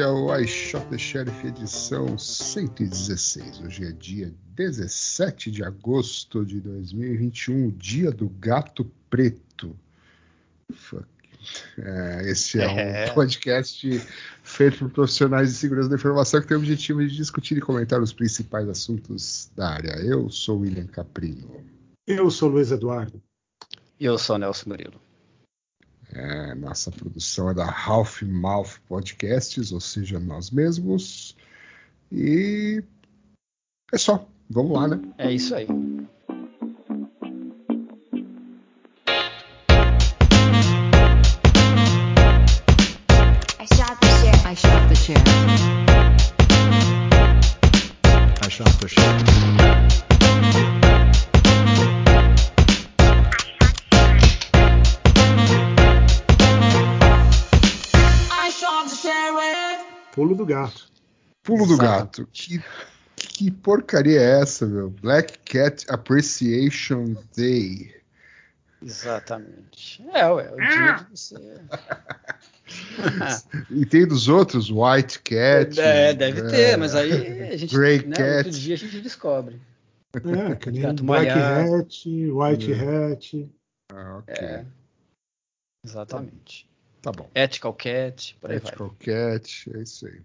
é o I Shot the Sheriff edição 116. Hoje é dia 17 de agosto de 2021, dia do gato preto. Fuck. É, esse é, É. um podcast feito por profissionais de segurança da informação que tem o objetivo de discutir e comentar os principais assuntos da área. Eu sou William Caprino. Eu sou Luiz Eduardo. E eu sou Nelson Murilo. É, nossa produção é da Half Mouth Podcasts, ou seja, nós mesmos. E é só. Vamos lá, né? É isso aí. Do gato. Pulo do Exato. gato. Que, que porcaria é essa, meu? Black Cat Appreciation Day. Exatamente. É, ué, o dia de você. E tem dos outros, White Cat. É, deve é, ter, mas aí a gente. Grey né, Cat. Outro dia a gente descobre. É, que nem Gato Black malhado. Hat, White Hat. Ah, ok. É. Exatamente. Tá bom. Ethical Cat, por aí Ethical Cat, é isso aí.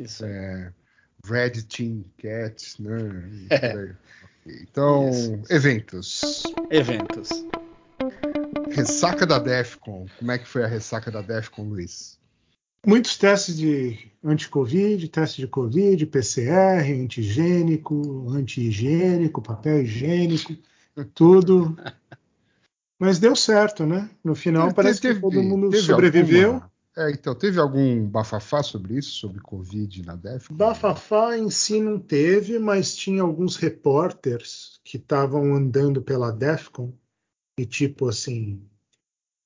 Isso. É, Red Team Cat, né? Ok. Então, Isso. eventos. Eventos. Ressaca da DEFCON. Como é que foi a ressaca da DEFCON, Luiz? Muitos testes de anti-Covid, teste de Covid, PCR, antigênico, anti-higiênico, papel higiênico, tudo. Mas deu certo, né? No final Teve- parece teve- que todo mundo sobreviveu. alguma- É, então, teve algum bafafá sobre isso, sobre Covid na DEFCON? Bafafá em si não teve, mas tinha alguns repórteres que estavam andando pela DEFCON e tipo assim,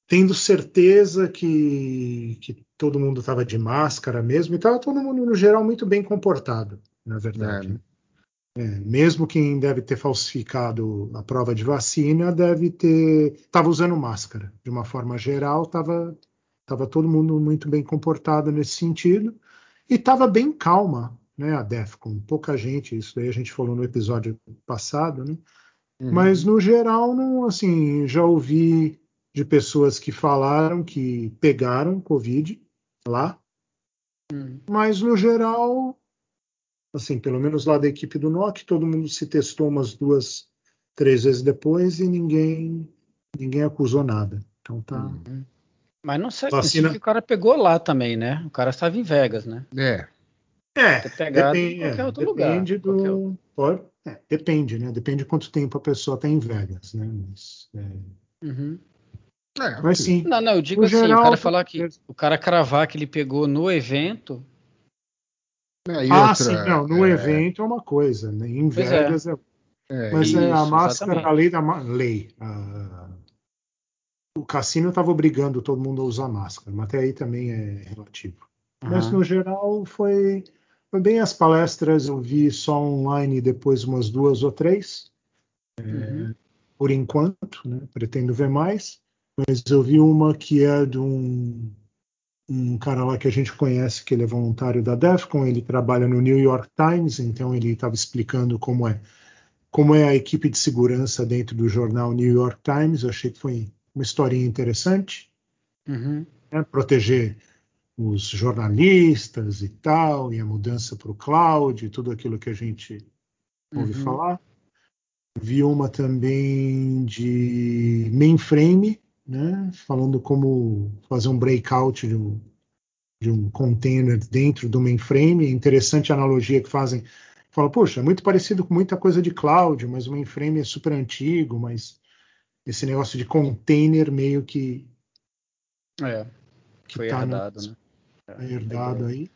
tendo certeza que, que todo mundo estava de máscara mesmo, e estava todo mundo no geral muito bem comportado, na verdade. É, né? É, mesmo quem deve ter falsificado a prova de vacina deve ter estava usando máscara. De uma forma geral, estava tava todo mundo muito bem comportado nesse sentido e estava bem calma, né? A DEFCON, pouca gente, isso daí a gente falou no episódio passado, né? Uhum. Mas no geral, não, assim, já ouvi de pessoas que falaram que pegaram Covid lá, Hum. mas no geral, assim, pelo menos lá da equipe do NOC, todo mundo se testou umas duas, três vezes depois e ninguém ninguém acusou nada. Então tá. Hum. Mas não sei Vacina- se o cara pegou lá também, né? O cara estava em Vegas, né? É, É, depende, é, lugar, depende do. Pode, é, depende, né? Depende de quanto tempo a pessoa está em Vegas, né? Mas, é, Uhum. é, mas sim. Não, não, eu digo No assim, geral, o cara falar que. O cara cravar que ele pegou no evento. É, ah, outra, sim, não. No é, evento é uma coisa, né? Em Pois é. Vegas é. é, Mas Isso, é a máscara, exatamente. a lei da lei. a- o cassino estava obrigando todo mundo a usar máscara, mas até aí também é relativo. Mas Aham. no geral foi, foi bem as palestras, eu vi só online depois umas duas ou três, Uhum. por enquanto, né? pretendo ver mais, mas eu vi uma que é de um um cara lá que a gente conhece, que ele é voluntário da DEFCON, ele trabalha no New York Times, então ele estava explicando como é como é a equipe de segurança dentro do jornal New York Times. Eu achei que foi uma historinha interessante, Uhum. né? proteger os jornalistas e tal, e a mudança para o cloud, e tudo aquilo que a gente ouve Uhum. falar. Vi uma também de mainframe, né? falando como fazer um breakout de um, de um container dentro do mainframe. Interessante a analogia que fazem. Fala, poxa, é muito parecido com muita coisa de cloud, mas o mainframe é super antigo, mas esse negócio de container meio que, É, que foi tá no- herdado, né? é herdado aí.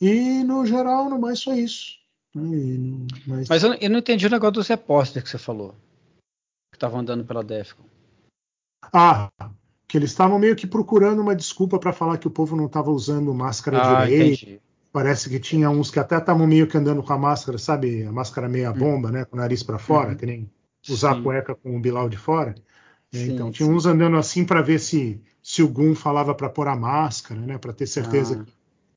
E no geral, no mais só isso. né? No- mas- Mas eu, eu não entendi o negócio dos repórteres que você falou. Que estavam andando pela Defcon. Ah, que eles estavam meio que procurando uma desculpa para falar que o povo não estava usando máscara Ah, direito. entendi. Parece que tinha uns que até estavam meio que andando com a máscara, sabe? A máscara meia bomba, né? Com o nariz para fora, Uhum. que nem usar Sim. a cueca com o bilau de fora. É, Sim, então, tinha uns andando assim para ver se, se o Gun falava para pôr a máscara, né? Para ter certeza Ah,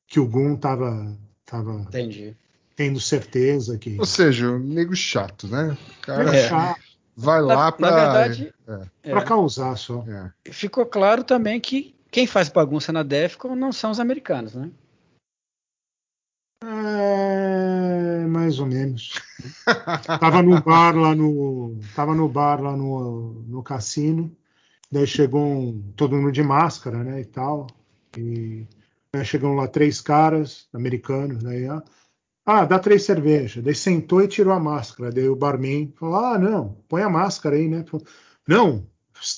que o Gun tava, tava entendi. tendo certeza que. Ou seja, um nego chato, né? O cara É. Chato, vai Na, lá na pra. verdade, é, Para causar só. É. ficou claro também que quem faz bagunça na Defcon não são os americanos, né? É, mais ou menos. tava no bar lá no, tava no bar lá no, no cassino. Daí chegou um, todo mundo de máscara, né, e tal. E aí chegam lá três caras americanos, daí ah, ah, dá três cervejas. Daí sentou e tirou a máscara. Daí o barman falou: "Ah, não, põe a máscara aí, né?" Falou, não,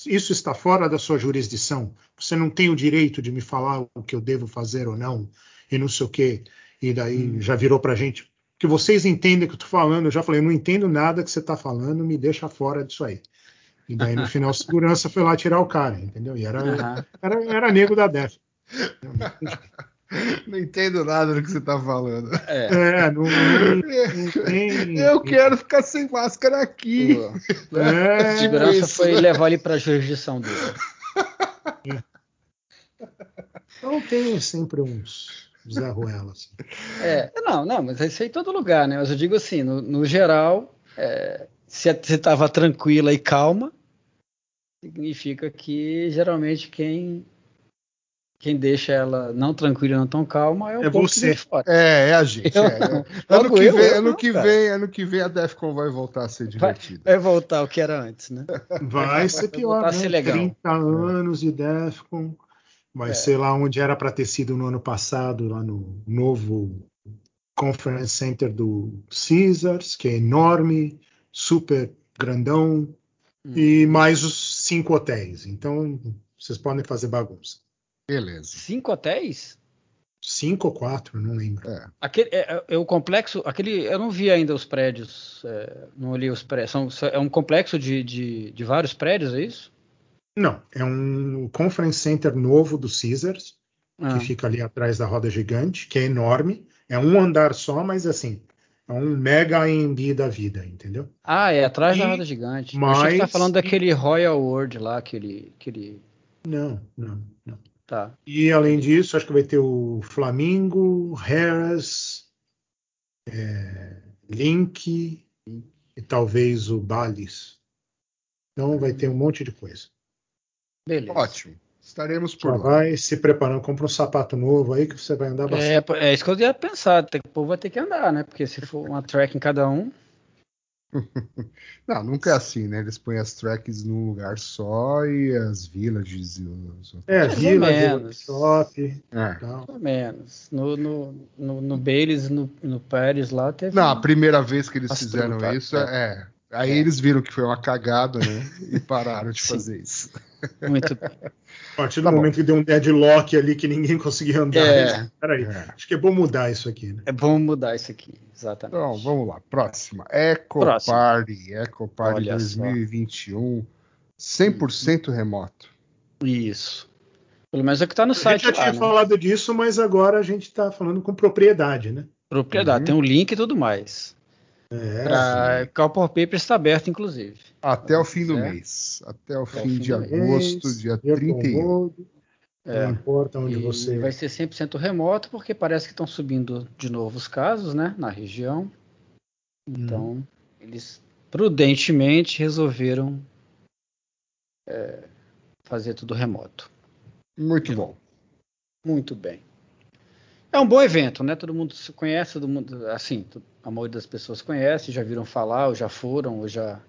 isso está fora da sua jurisdição. Você não tem o direito de me falar o que eu devo fazer ou não, e não sei o quê. E daí já virou pra gente. Que vocês entendem o que eu tô falando. Eu já falei, eu não entendo nada que você tá falando, me deixa fora disso aí. E daí no final, segurança foi lá tirar o cara, entendeu? E era, Aham. era, era nego da DEF. Não entendo nada do que você tá falando. É. É, não, não, tem. Eu quero ficar sem máscara aqui. O- É, a segurança isso. foi levar ele para a jurisdição dele. Então tem sempre uns Zé Ruela. Assim. É, não, não, mas isso aí em todo lugar, né? Mas eu digo assim, no, no geral, é, se você estava tranquila e calma, significa que geralmente quem quem deixa ela não tranquila e não tão calma é o É povo você. que vem de fora. É, é a gente. Eu é. não. Ano que eu, vem, eu ano não, que cara. vem, ano que vem a Defcon vai voltar a ser Vai, divertida. vai voltar o que era antes, né? Vai ser pior, voltar a né? ser legal. 30 anos de Defcon. Vai É. ser lá onde era para ter sido no ano passado, lá no novo Conference Center do Caesars, que é enorme, super grandão, Hum. e mais os cinco hotéis. Então, vocês podem fazer bagunça. Beleza. Cinco hotéis? Cinco ou quatro, não lembro. É. Aquele, é, é- é o complexo, aquele, eu não vi ainda os prédios, é, não olhei os prédios. São, são- é um complexo de, de, de vários prédios, é isso? Não, é um Conference Center novo do Caesars, Ah, que fica ali atrás da roda gigante, que é enorme. É um andar só, mas assim, é um mega AMB da vida, entendeu? Ah, é atrás da E roda gigante. Eu achei que tá falando daquele Royal World lá, aquele, aquele, Não, não, não. tá. E além disso, acho que vai ter o Flamingo, Harris, é, Link e talvez o Balis. Então vai ter um monte de coisa. Beleza. Ótimo. Estaremos por Já lá. vai se preparando, compra um sapato novo aí que você vai andar bastante. É, é isso que eu ia pensar. O povo vai ter que andar, né? Porque se for uma track em cada um. Não, nunca é assim, né? Eles põem as tracks num lugar só e as villages e os. É, Vila, menos. Shop É. ou menos. No, no, no, no Baileys, no, no Paris lá, teve. Não, a primeira vez que eles As fizeram truta, isso, é. Aí eles viram que foi uma cagada, né? E pararam de fazer isso. Muito bem. A partir do Tá bom. momento que deu um deadlock ali que ninguém conseguia andar. É. Peraí, É. acho que é bom mudar isso aqui, né? É bom mudar isso aqui. Exatamente. Então, vamos lá. Próxima. Eco Próxima. Party. Eco Party Olha só. 2021. 100% remoto. Isso. Pelo menos é o que tá no A gente site já lá, tinha né? falado disso, mas agora a gente está falando com propriedade, né? Propriedade, Uhum. tem um link e tudo mais. É, Pra... Paper está aberto, inclusive. Até o fim do É. mês. Até o o fim fim de do mês. agosto, dia eu 31. tomou. É. Não importa onde E você. vai ser 100% remoto, porque parece que estão subindo de novo os casos, né, na região. Então, eles prudentemente resolveram é, fazer tudo remoto. Muito bom. Muito bem. É um bom evento, né? Todo mundo se conhece, todo mundo, assim, a maioria das pessoas conhece, já viram falar, ou já foram, ou já.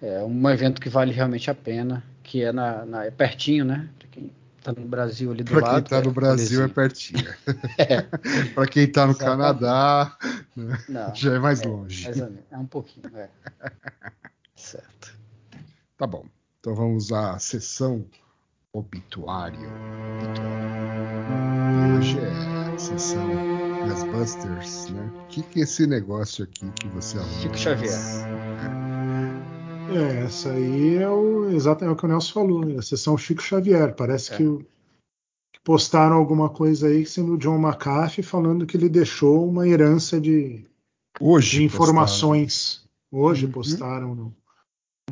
É um evento que vale realmente a pena, que é na, na- é pertinho, né? Pra quem tá no Brasil ali do Para lado. quem tá no Brasil é pertinho. Para quem tá no Exatamente. Canadá, Não, já é mais é, longe. mais é um pouquinho, é. Certo. Tá bom. Então vamos à sessão obituário. E hoje é a sessão Ghostbusters, né? O que, que é esse negócio aqui que você arrumou? Chico Xavier. É, essa aí é o exatamente o que o Nelson falou, é a sessão Chico Xavier. Parece É. que, o- que postaram alguma coisa aí sendo o John McAfee falando que ele deixou uma herança de, Hoje de informações. Hoje Uhum. postaram no-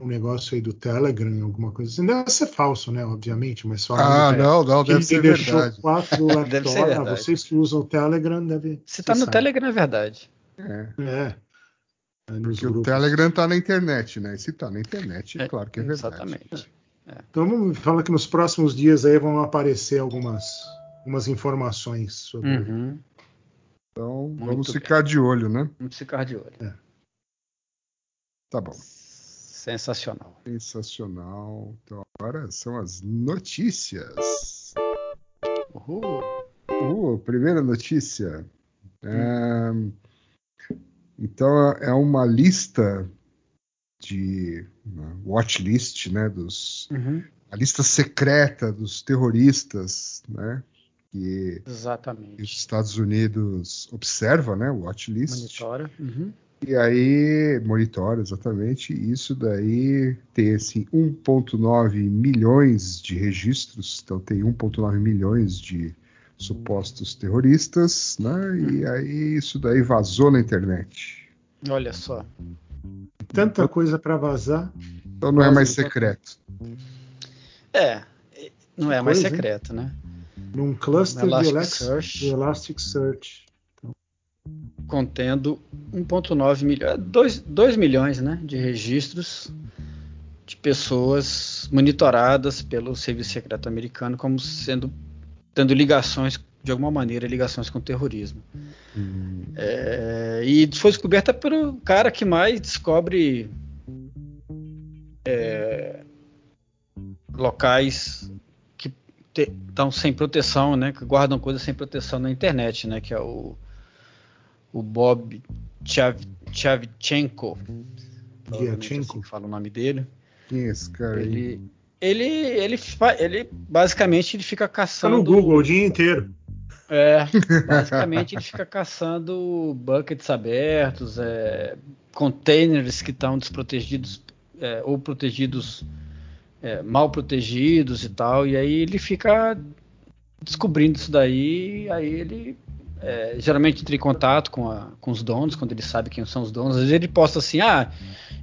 um negócio aí do Telegram, alguma coisa assim. Deve ser falso, né? Obviamente, mas só Ah, não, não, que deve ser deixou verdade. quatro Deve ser Ah, verdade. vocês que usam o Telegram devem. Se tá no sabe. Telegram, é verdade. É, É. É, nos porque o grupos. Telegram tá na internet, né? E se tá na internet, é claro que é verdade. Exatamente. Então vamos falar que nos próximos dias aí vão aparecer algumas, algumas informações sobre. Uhum. Então Muito vamos bem. ficar de olho, né? Vamos ficar de olho. Tá bom. Sensacional. Sensacional. Então agora são as notícias. Uhul. Uh, primeira notícia. É, então é uma lista de watchlist, né, dos Uhum. a lista secreta dos terroristas, né, que os Exatamente. Estados Unidos observa, né, watchlist. Monitora. Uhum. E aí monitora exatamente. Isso daí tem assim 1.9 milhões de registros, então tem 1.9 milhões de supostos terroristas, né? E aí isso daí vazou na internet. Olha só. Tanta coisa para vazar. Então não é mais secreto. É, não é mais coisa, hein? secreto, né? Num cluster de Elasticsearch. Elastic, de Elasticsearch. Contendo 1,9 milhões, 2, 2 milhões né, de registros de pessoas monitoradas pelo Serviço Secreto Americano como sendo tendo ligações de alguma maneira ligações com o terrorismo. É, e foi descoberta pelo cara que mais descobre é, locais que estão sem proteção, né, que guardam coisas sem proteção na internet, né, que é o, o Bob Chav, Chavchenko. Provavelmente Diachenko. assim fala o nome dele. Quem é esse cara aí? Ele, ele, ele, ele basicamente ele fica Tá caçando. no Google o dia inteiro. É, basicamente ele fica caçando buckets abertos, é, containers que estão desprotegidos é, ou protegidos, é, mal protegidos e tal, e aí ele fica descobrindo isso daí, aí ele é, geralmente entra em contato com, a- com os donos, quando ele sabe quem são os donos, às vezes ele posta assim, ah,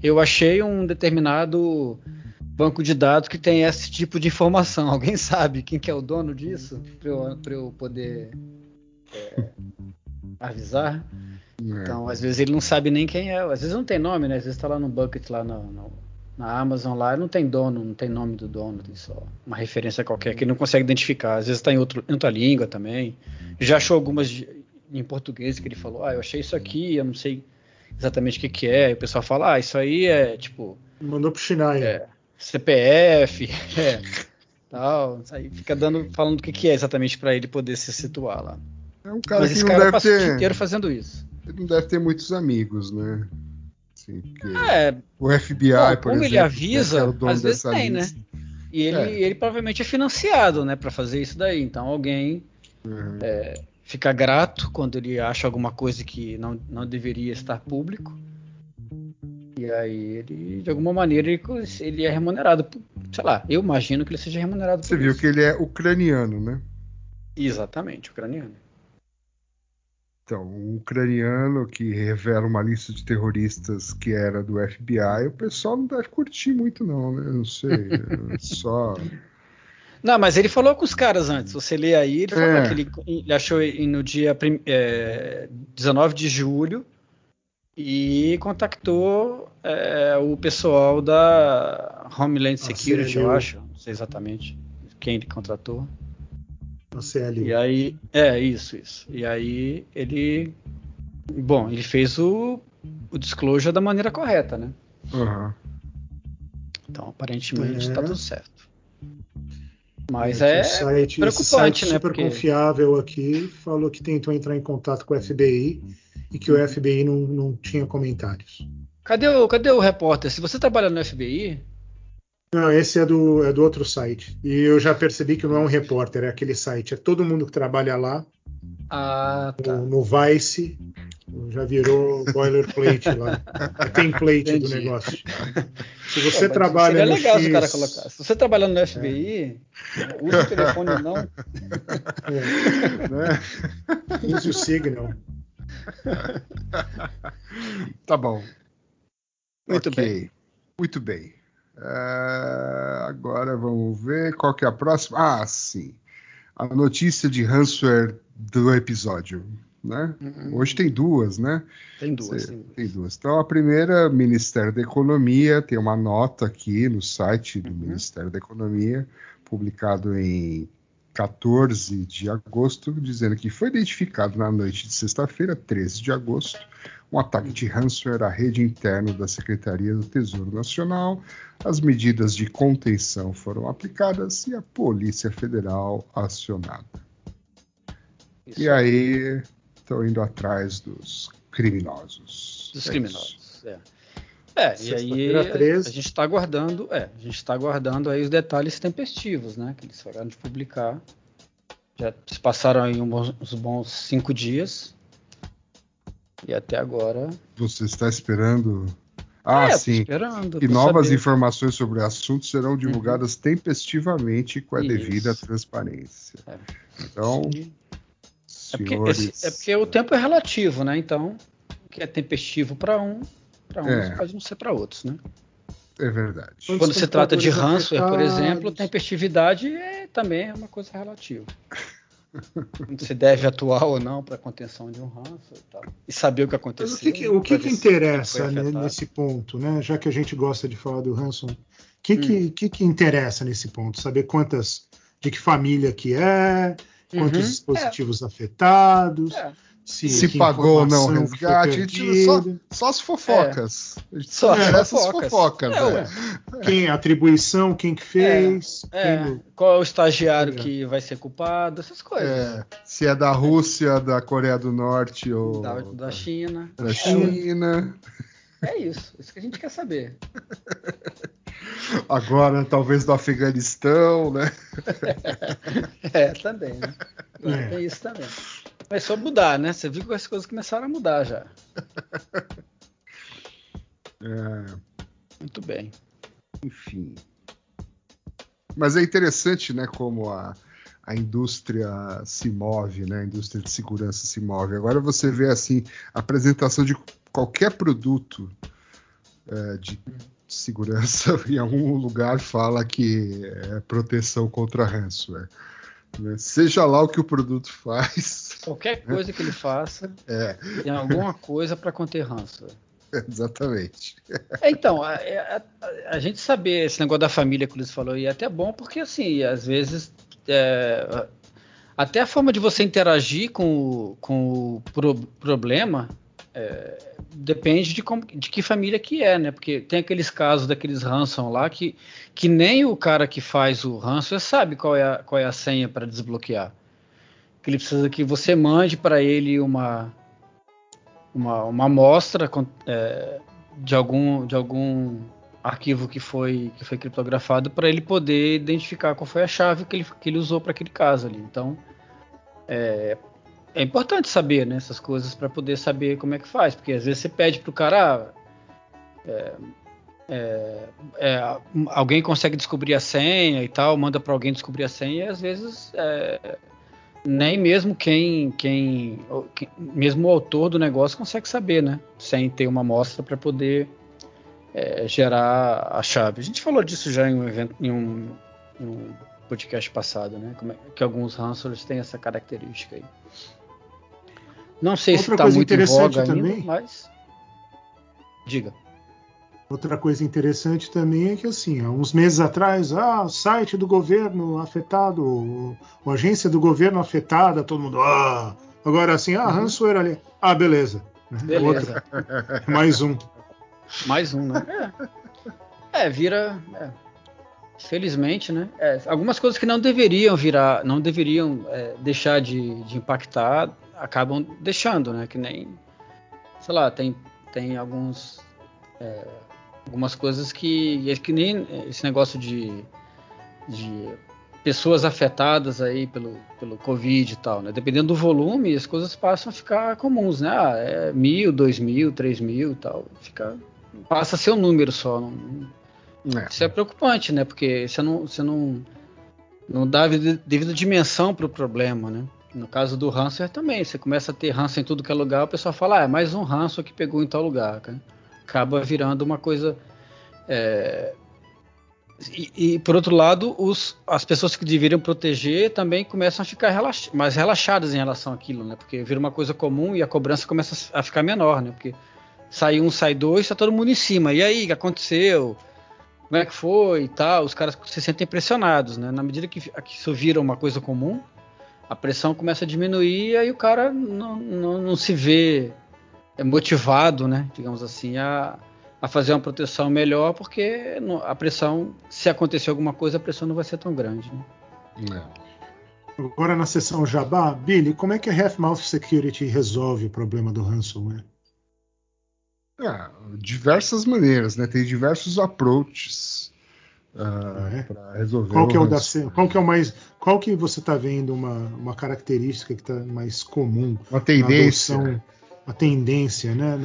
eu achei um determinado banco de dados que tem esse tipo de informação. Alguém sabe quem que é o dono disso? Para eu, eu poder é, avisar. É. Então, às vezes ele não sabe nem quem é. Às vezes não tem nome, né? Às vezes está lá no bucket, lá no, no- na Amazon, lá não tem dono, não tem nome do dono, tem só uma referência qualquer que ele não consegue identificar. Às vezes está em, outro, em outra língua também. Já achou algumas de- em português que ele falou, ah, eu achei isso aqui, eu não sei exatamente o que, que é. E o pessoal fala, ah, isso aí é tipo Mandou pro Chinaia. É. CPF, é, tal. Aí fica dando, falando o que, que é exatamente para ele poder se situar lá. É um cara Mas que esse não cara deve passa o dia ter. inteiro fazendo isso. Ele não deve ter muitos amigos, né? Assim, porque É, o FBI, por como exemplo, ele avisa, é o dono às vezes tem, né? lista. e ele, É. ele provavelmente é financiado, né, para fazer isso daí. Então alguém Uhum. fica grato quando ele acha alguma coisa que não, não deveria estar público. E aí ele, de alguma maneira, ele, ele é remunerado. por- sei lá, eu imagino que ele seja remunerado Você viu isso. que ele é ucraniano, né? Exatamente, ucraniano. Então, um ucraniano que revela uma lista de terroristas que era do FBI, o pessoal não deve curtir muito, não, né? Eu Não sei. é só. Não, mas ele falou com os caras antes. Você lê aí, ele falou É. que ele, ele achou no dia prim- é, 19 de julho e contactou é, o pessoal da Homeland Security, eu CLU. acho. Não sei exatamente quem ele contratou. No CLU. E aí, é isso, isso. E aí ele, bom, ele fez o, o disclosure da maneira correta, né? Aham. Então, aparentemente, É. tá tudo certo. Mas Esse é site, preocupante, site né, super porque- confiável aqui falou que tentou entrar em contato com o FBI e que o FBI não, não tinha comentários. Cadê o, cadê o repórter? Se você trabalha no FBI, Não, esse é do, é do outro site. E eu já percebi que não é um repórter, é aquele site. É todo mundo que trabalha lá, ah, tá. no, no Vice, já virou boilerplate lá. É template do Entendi. negócio. Se você Pô, mas trabalha no legal X, se o cara colocar. Se você trabalha no FBI, usa o telefone não. é, Né? use o Signal. Tá bom. Muito Ok. bem. Muito bem. É, agora vamos ver qual que é a próxima. Ah, sim. A notícia de ransomware do episódio. Né? Hoje tem duas, né? Tem duas. Cê- tem duas. Tem duas. Então, a primeira, Ministério da Economia, tem uma nota aqui no site do Ministério da Economia, publicado em 14 de agosto, dizendo que foi identificado na noite de sexta-feira, 13 de agosto, um ataque de ransomware à rede interna da Secretaria do Tesouro Nacional. As medidas de contenção foram aplicadas e a Polícia Federal acionada. Isso. E aí, estão indo atrás dos criminosos. Dos É isso. criminosos. É, É, e aí a, 13. a gente está aguardando, é, a gente está aguardando aí os detalhes tempestivos, né? Que eles acabaram de publicar. Já se passaram aí uns bons cinco dias. E até agora. Você está esperando. Ah, é, sim. esperando. E novas saber. Uhum. informações sobre o assunto serão divulgadas tempestivamente com a Isso. devida transparência. É. Então, É porque, senhores. esse- é porque o tempo é relativo, né? Então, o que é tempestivo para um, para uns É. pode não ser para outros, né? É verdade. Os Quando se trata de ransomware, por exemplo, tempestividade é, também é uma coisa relativa. Se deve atuar ou não para contenção de um ransomware e tal. E saber o que aconteceu. Mas o que, que- o que, que se interessa nesse ponto, né? Já que a gente gosta de falar do Hanson, o que, Hum. que, que, que interessa nesse ponto? Saber quantas, de que família que é, quantos Uhum. dispositivos afetados, É. se, Se pagou ou não resgate, a gente só, só as fofocas. A gente Só as essas fofocas. fofocas. É, é. quem a atribuição, quem que fez, É, quem- qual é o estagiário É. que vai ser culpado, essas coisas. É, se é da Rússia, da Coreia do Norte ou Da, da China. da China. É isso, isso que a gente quer saber. Agora, talvez do Afeganistão, né? É, também, né? É. Tem isso também. Mas só mudar, né? Você viu que as coisas começaram a mudar já. É, Muito bem. enfim. Mas é interessante, né, como a, a indústria se move, né? A indústria de segurança se move. Agora você vê assim a apresentação de qualquer produto é, de segurança em algum lugar fala que é proteção contra ransomware. Né? Seja lá o que o produto faz, Qualquer coisa que ele faça, é, tem alguma coisa para conter ransomware. exatamente. É, então, a, a- a- a gente saber esse negócio da família que eles falou aí é até bom, porque assim, às vezes é, até a forma de você interagir com o, com o pro- problema é, depende de, como- de que família que é, né? Porque tem aqueles casos daqueles ransom lá que, que nem o cara que faz o ransom sabe qual é a, qual é a senha para desbloquear. Que ele precisa que você mande para ele uma uma, uma amostra é, de algum de algum arquivo que foi que foi criptografado para ele poder identificar qual foi a chave que ele, que ele usou para aquele caso ali. Então é, é importante saber né, essas coisas para poder saber como é que faz, porque às vezes você pede pro cara ah, é, é, é, alguém consegue descobrir a senha e tal, manda para alguém descobrir a senha e às vezes é, nem mesmo quem, quem, o- que- mesmo o autor do negócio consegue saber, né? Sem ter uma amostra para poder é, gerar a chave. A gente falou disso já em um evento, em um, em um podcast passado, né? É, que alguns hamsters têm essa característica aí. Não sei Outra se está coisa muito em interessante voga também- ainda, mas diga. Outra coisa interessante também é que, assim, há uns meses atrás, ah, site do governo afetado, o, a agência do governo afetada, todo mundo, ah, agora assim, ah, ransomware ali, ah, beleza. né? Beleza. Outra, mais um. Mais um, né? É, É, vira. é. Felizmente, né? É, algumas coisas que não deveriam virar, não deveriam é, deixar de, de impactar, acabam deixando, né? Que nem, sei lá, tem, tem alguns, é, algumas coisas que, é que nem esse negócio de, de pessoas afetadas aí pelo, pelo Covid e tal, né? Dependendo do volume, as coisas passam a ficar comuns, né? Ah, é mil, dois mil, três mil e tal, fica passa a ser um número só. Não, É. isso é preocupante, né? Porque você não, você não, não dá devida dimensão para o problema, né? No caso do ransomware também, você começa a ter ranço em tudo que é lugar, o pessoal fala, ah, é mais um ranço que pegou em tal lugar, cara. Acaba virando uma coisa. é, E, e, por outro lado, os, as pessoas que deveriam proteger também começam a ficar relax, mais relaxadas em relação àquilo, né? Porque vira uma coisa comum e a cobrança começa a ficar menor, né? Porque sai um, sai dois, está todo mundo em cima. E aí, o que aconteceu? Como é que foi e tal? Os caras se sentem pressionados, né? Na medida que, que isso vira uma coisa comum, a pressão começa a diminuir e aí o cara não, não, não se vê é, motivado, né? Digamos assim, a, a fazer uma proteção melhor, porque a pressão, se acontecer alguma coisa, a pressão não vai ser tão grande. Né? É. Agora na sessão Jabá, Billy, como é que a Half-Mouth Security resolve o problema do ransomware? Ah, diversas maneiras, né? Tem diversos approaches ah, É. para resolver. Qual que é o da qual que é o mais qual que você está vendo uma, uma característica que está mais comum Uma tendência. adoção, a tendência, né,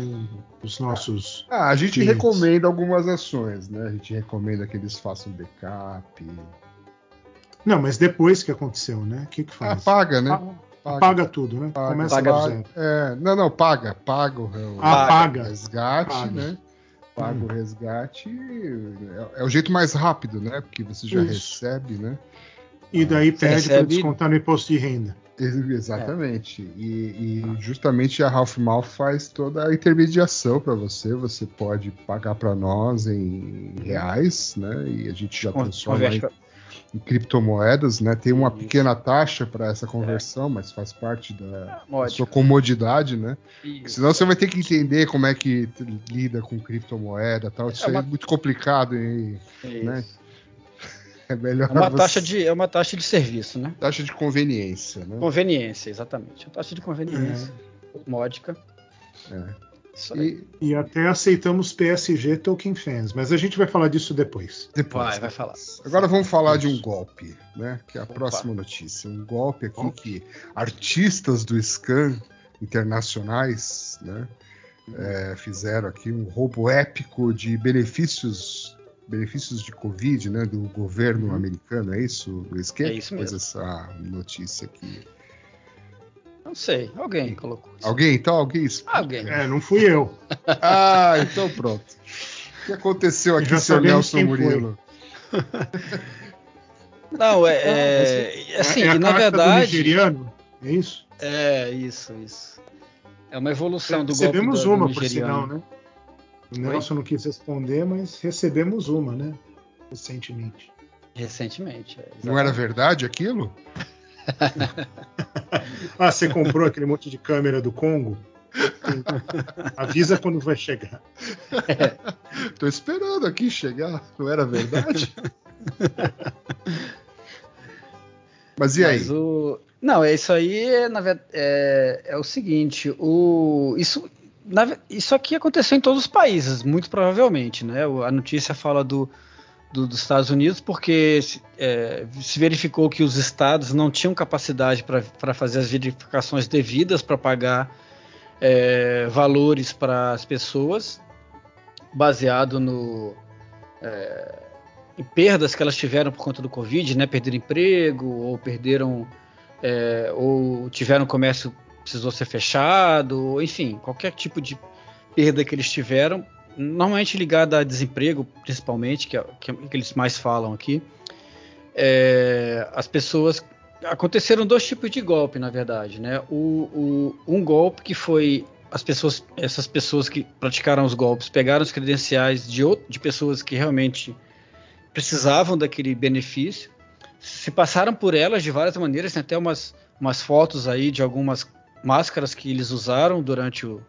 nos nossos Ah, a gente clientes. recomenda algumas ações, né? A gente recomenda que eles façam backup. Não, mas depois que aconteceu, né? O que que faz? Apaga, né? Ah, Apaga tudo, né? Paga, Começa paga do paga- zero. é, não, não, paga, paga o, o Ah, paga. resgate, Paga. né? Paga Hum. o resgate. É, é o jeito mais rápido, né? Porque você já Isso. recebe, né? E daí Você pede para recebe- descontar no imposto de renda. Ex- Exatamente. E, e justamente a Half Mouth faz toda a intermediação para você. Você pode pagar para nós em reais, né? E a gente já transforma converte- em criptomoedas, né? Tem uma Isso. pequena taxa para essa conversão, mas faz parte da, da Módica. sua comodidade, né? Isso. Senão você vai ter que entender como é que lida com criptomoeda tal. Isso É aí é uma- muito complicado e Isso. né? é melhor É uma você- taxa de é uma taxa de serviço, né? taxa de conveniência, né? Conveniência, exatamente. A taxa de conveniência módica. É. Isso. E E até aceitamos PSG Token Fans, mas a gente vai falar disso depois. depois, Vai, vai falar. Agora vamos falar de um Isso. golpe, né? Que é a Opa. próxima notícia. Um golpe aqui Golpe. que artistas do Scan internacionais, né? é, fizeram aqui um roubo épico de benefícios benefícios de Covid, né? Do governo Uhum. americano, é isso, Luiz? Quem É isso que pôs mesmo. essa notícia aqui? Não sei, alguém colocou. isso. Alguém? Então alguém explica. Alguém. É, não fui eu. Ah, então pronto. O que aconteceu aqui, seu Nelson. Murilo? Não, é, é, assim, é a na carta do verdade, nigeriano, é isso? é isso, isso. É uma evolução do golpe recebemos do, do uma, por sinal, né? O Nelson não quis responder, mas recebemos uma, né? Recentemente. Recentemente. é, Não era verdade aquilo? Ah, você comprou aquele monte de câmera do Congo? Avisa quando vai chegar. Tô esperando aqui chegar. Não era verdade? Mas e aí? Mas o... Não, é isso aí é, é, é o seguinte, o... isso, na isso aqui aconteceu em todos os países, muito provavelmente, né? A notícia fala do, do- dos Estados Unidos porque se, é, se verificou que os estados não tinham capacidade para fazer as verificações devidas para pagar é, valores para as pessoas, baseado no é, em perdas que elas tiveram por conta do Covid, né? Perderam emprego ou perderam é, ou tiveram comércio precisou ser fechado, enfim, qualquer tipo de perda que eles tiveram, normalmente ligada a desemprego, principalmente, que é, que que eles mais falam aqui. é, as pessoas aconteceram dois tipos de golpe, na verdade, né? O, o, um golpe que foi as pessoas, essas pessoas que praticaram os golpes pegaram os credenciais de, de pessoas que realmente precisavam daquele benefício, se passaram por elas de várias maneiras, tem até umas, umas fotos aí de algumas máscaras que eles usaram durante o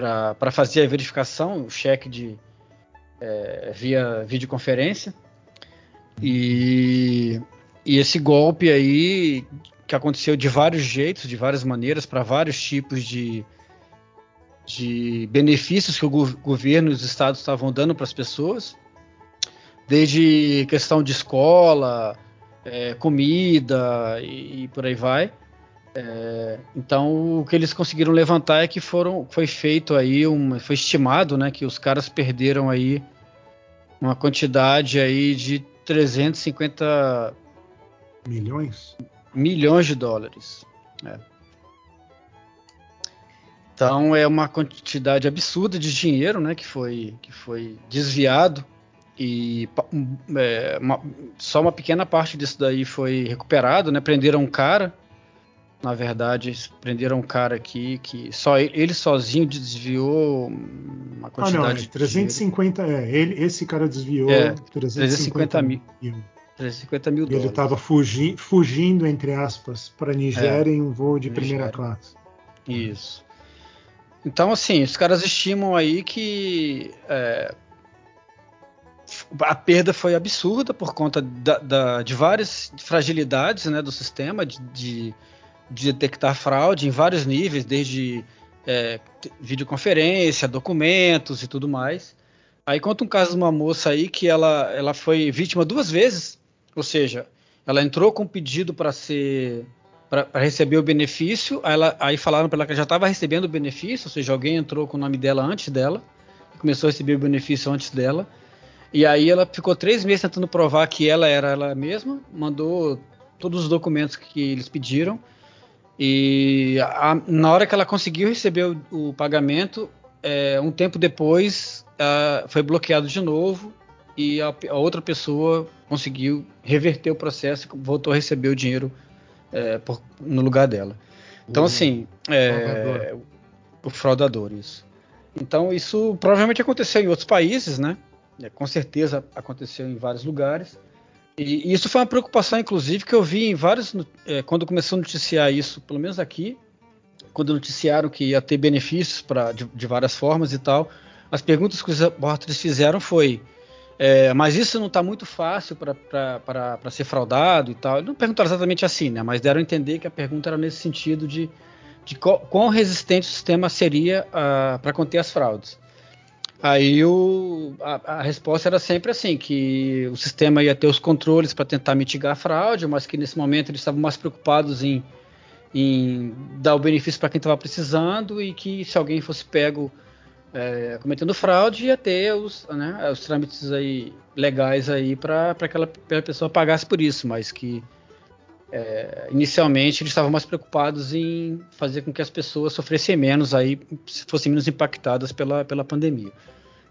para fazer a verificação, o cheque de é, via videoconferência. E, e esse golpe aí que aconteceu de vários jeitos, de várias maneiras, para vários tipos de, de benefícios que o governo e os estados estavam dando para as pessoas, desde questão de escola, é, comida e, e, por aí vai. É, então o que eles conseguiram levantar é que foram, foi feito aí, um, foi estimado, né, que os caras perderam aí uma quantidade aí de 350 milhões milhões de dólares. É. Então é uma quantidade absurda de dinheiro, né, que foi que foi desviado e é, uma, só uma pequena parte disso daí foi recuperado, né? Prenderam um cara, na verdade, prenderam um cara aqui que só ele, ele sozinho desviou uma quantidade ah, não, é, 350, de é, ele, esse cara desviou é, 350 mil. mil. 350 mil dólares. Ele estava fugi, fugindo, entre aspas, para Nigéria é, em um voo de Nigéria. primeira classe. Isso. Então, assim, os caras estimam aí que é, a perda foi absurda por conta da, da, de várias fragilidades né, do sistema de, de, de, detectar fraude em vários níveis, desde é, videoconferência, documentos e tudo mais. Aí conta um caso de uma moça aí que ela, ela foi vítima duas vezes, ou seja, ela entrou com um pedido para ser para receber o benefício, aí, ela, aí falaram para ela que já estava recebendo o benefício, ou seja, alguém entrou com o nome dela antes dela, começou a receber o benefício antes dela. E aí ela ficou três meses tentando provar que ela era ela mesma, mandou todos os documentos que eles pediram. E a, na hora que ela conseguiu receber o, o pagamento, é, um tempo depois foi bloqueado de novo e a, a, outra pessoa conseguiu reverter o processo e voltou a receber o dinheiro é, por, no lugar dela. Então, uhum. assim, é, o fraudador, isso. Então, isso provavelmente aconteceu em outros países, né? É, com certeza aconteceu em vários lugares. E, isso foi uma preocupação, inclusive, que eu vi em vários. É, quando começou a noticiar isso, pelo menos aqui, quando noticiaram que ia ter benefícios pra, de, de várias formas e tal, as perguntas que os repórteres fizeram foi. É, mas isso não está muito fácil para ser fraudado e tal. Eles não perguntaram exatamente assim, né? Mas deram a entender que a pergunta era nesse sentido de, de qual, quão resistente o sistema seria ah, para conter as fraudes. Aí o, a, a, resposta era sempre assim, que o sistema ia ter os controles para tentar mitigar a fraude, mas que nesse momento eles estavam mais preocupados em, em dar o benefício para quem estava precisando e que se alguém fosse pego é, cometendo fraude ia ter os, né, os trâmites aí legais aí para aquela pessoa pagasse por isso, mas que é, inicialmente eles estavam mais preocupados em fazer com que as pessoas sofressem menos aí, fossem menos impactadas pela, pela pandemia.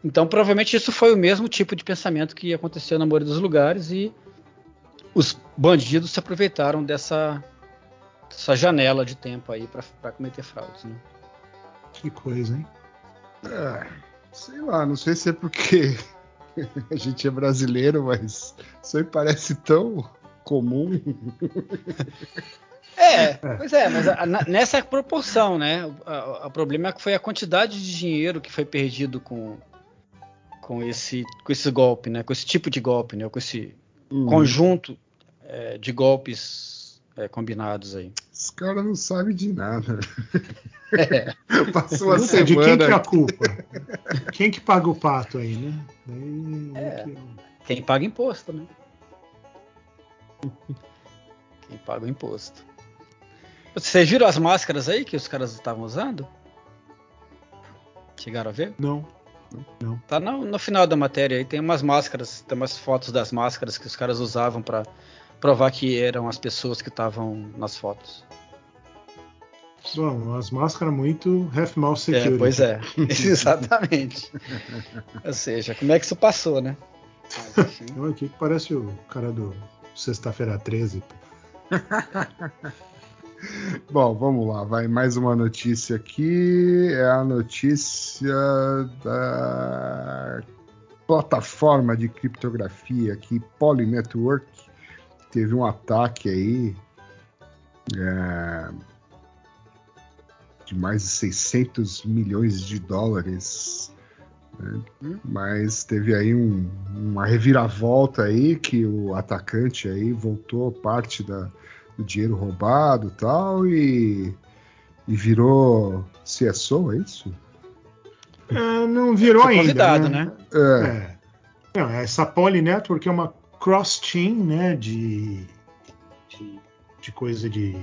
Então, provavelmente isso foi o mesmo tipo de pensamento que aconteceu na maioria dos lugares e os bandidos se aproveitaram dessa, dessa janela de tempo aí para cometer fraudes. Né? Que coisa, hein? É, sei lá, não sei se é porque a gente é brasileiro, mas isso aí parece tão comum. É, pois é, mas a, a, nessa proporção, né? O problema é que foi a quantidade de dinheiro que foi perdido com, com esse, com esse golpe, né? Com esse tipo de golpe, né? Com esse uhum. conjunto é, de golpes é, combinados aí. Os caras não sabem de nada. É. Passou a semana. De quem que é a culpa? Quem que paga o pato aí, né? Aí, é, quem paga imposto, né? Quem paga o imposto. Vocês viram as máscaras aí que os caras estavam usando? Chegaram a ver? Não. Não. Tá no, no, final da matéria aí, tem umas máscaras, tem umas fotos das máscaras que os caras usavam para provar que eram as pessoas que estavam nas fotos. Bom, as máscaras muito half mouse security. É, pois é, exatamente. Ou seja, como é que isso passou, né? Mas, aqui parece o cara do sexta-feira 13. pô. Bom, vamos lá, vai mais uma notícia aqui. É a notícia da plataforma de criptografia aqui, Poly Network. Teve um ataque aí é, de mais de 600 milhões de dólares. Né? Hum. Mas teve aí um- uma reviravolta aí que o atacante aí voltou parte da, do dinheiro roubado e tal e, e virou CSO, é isso? É, não virou Foi ainda. convidado, né? É, É. Não, essa Poly Network é uma cross-chain né, de, de, de coisa de,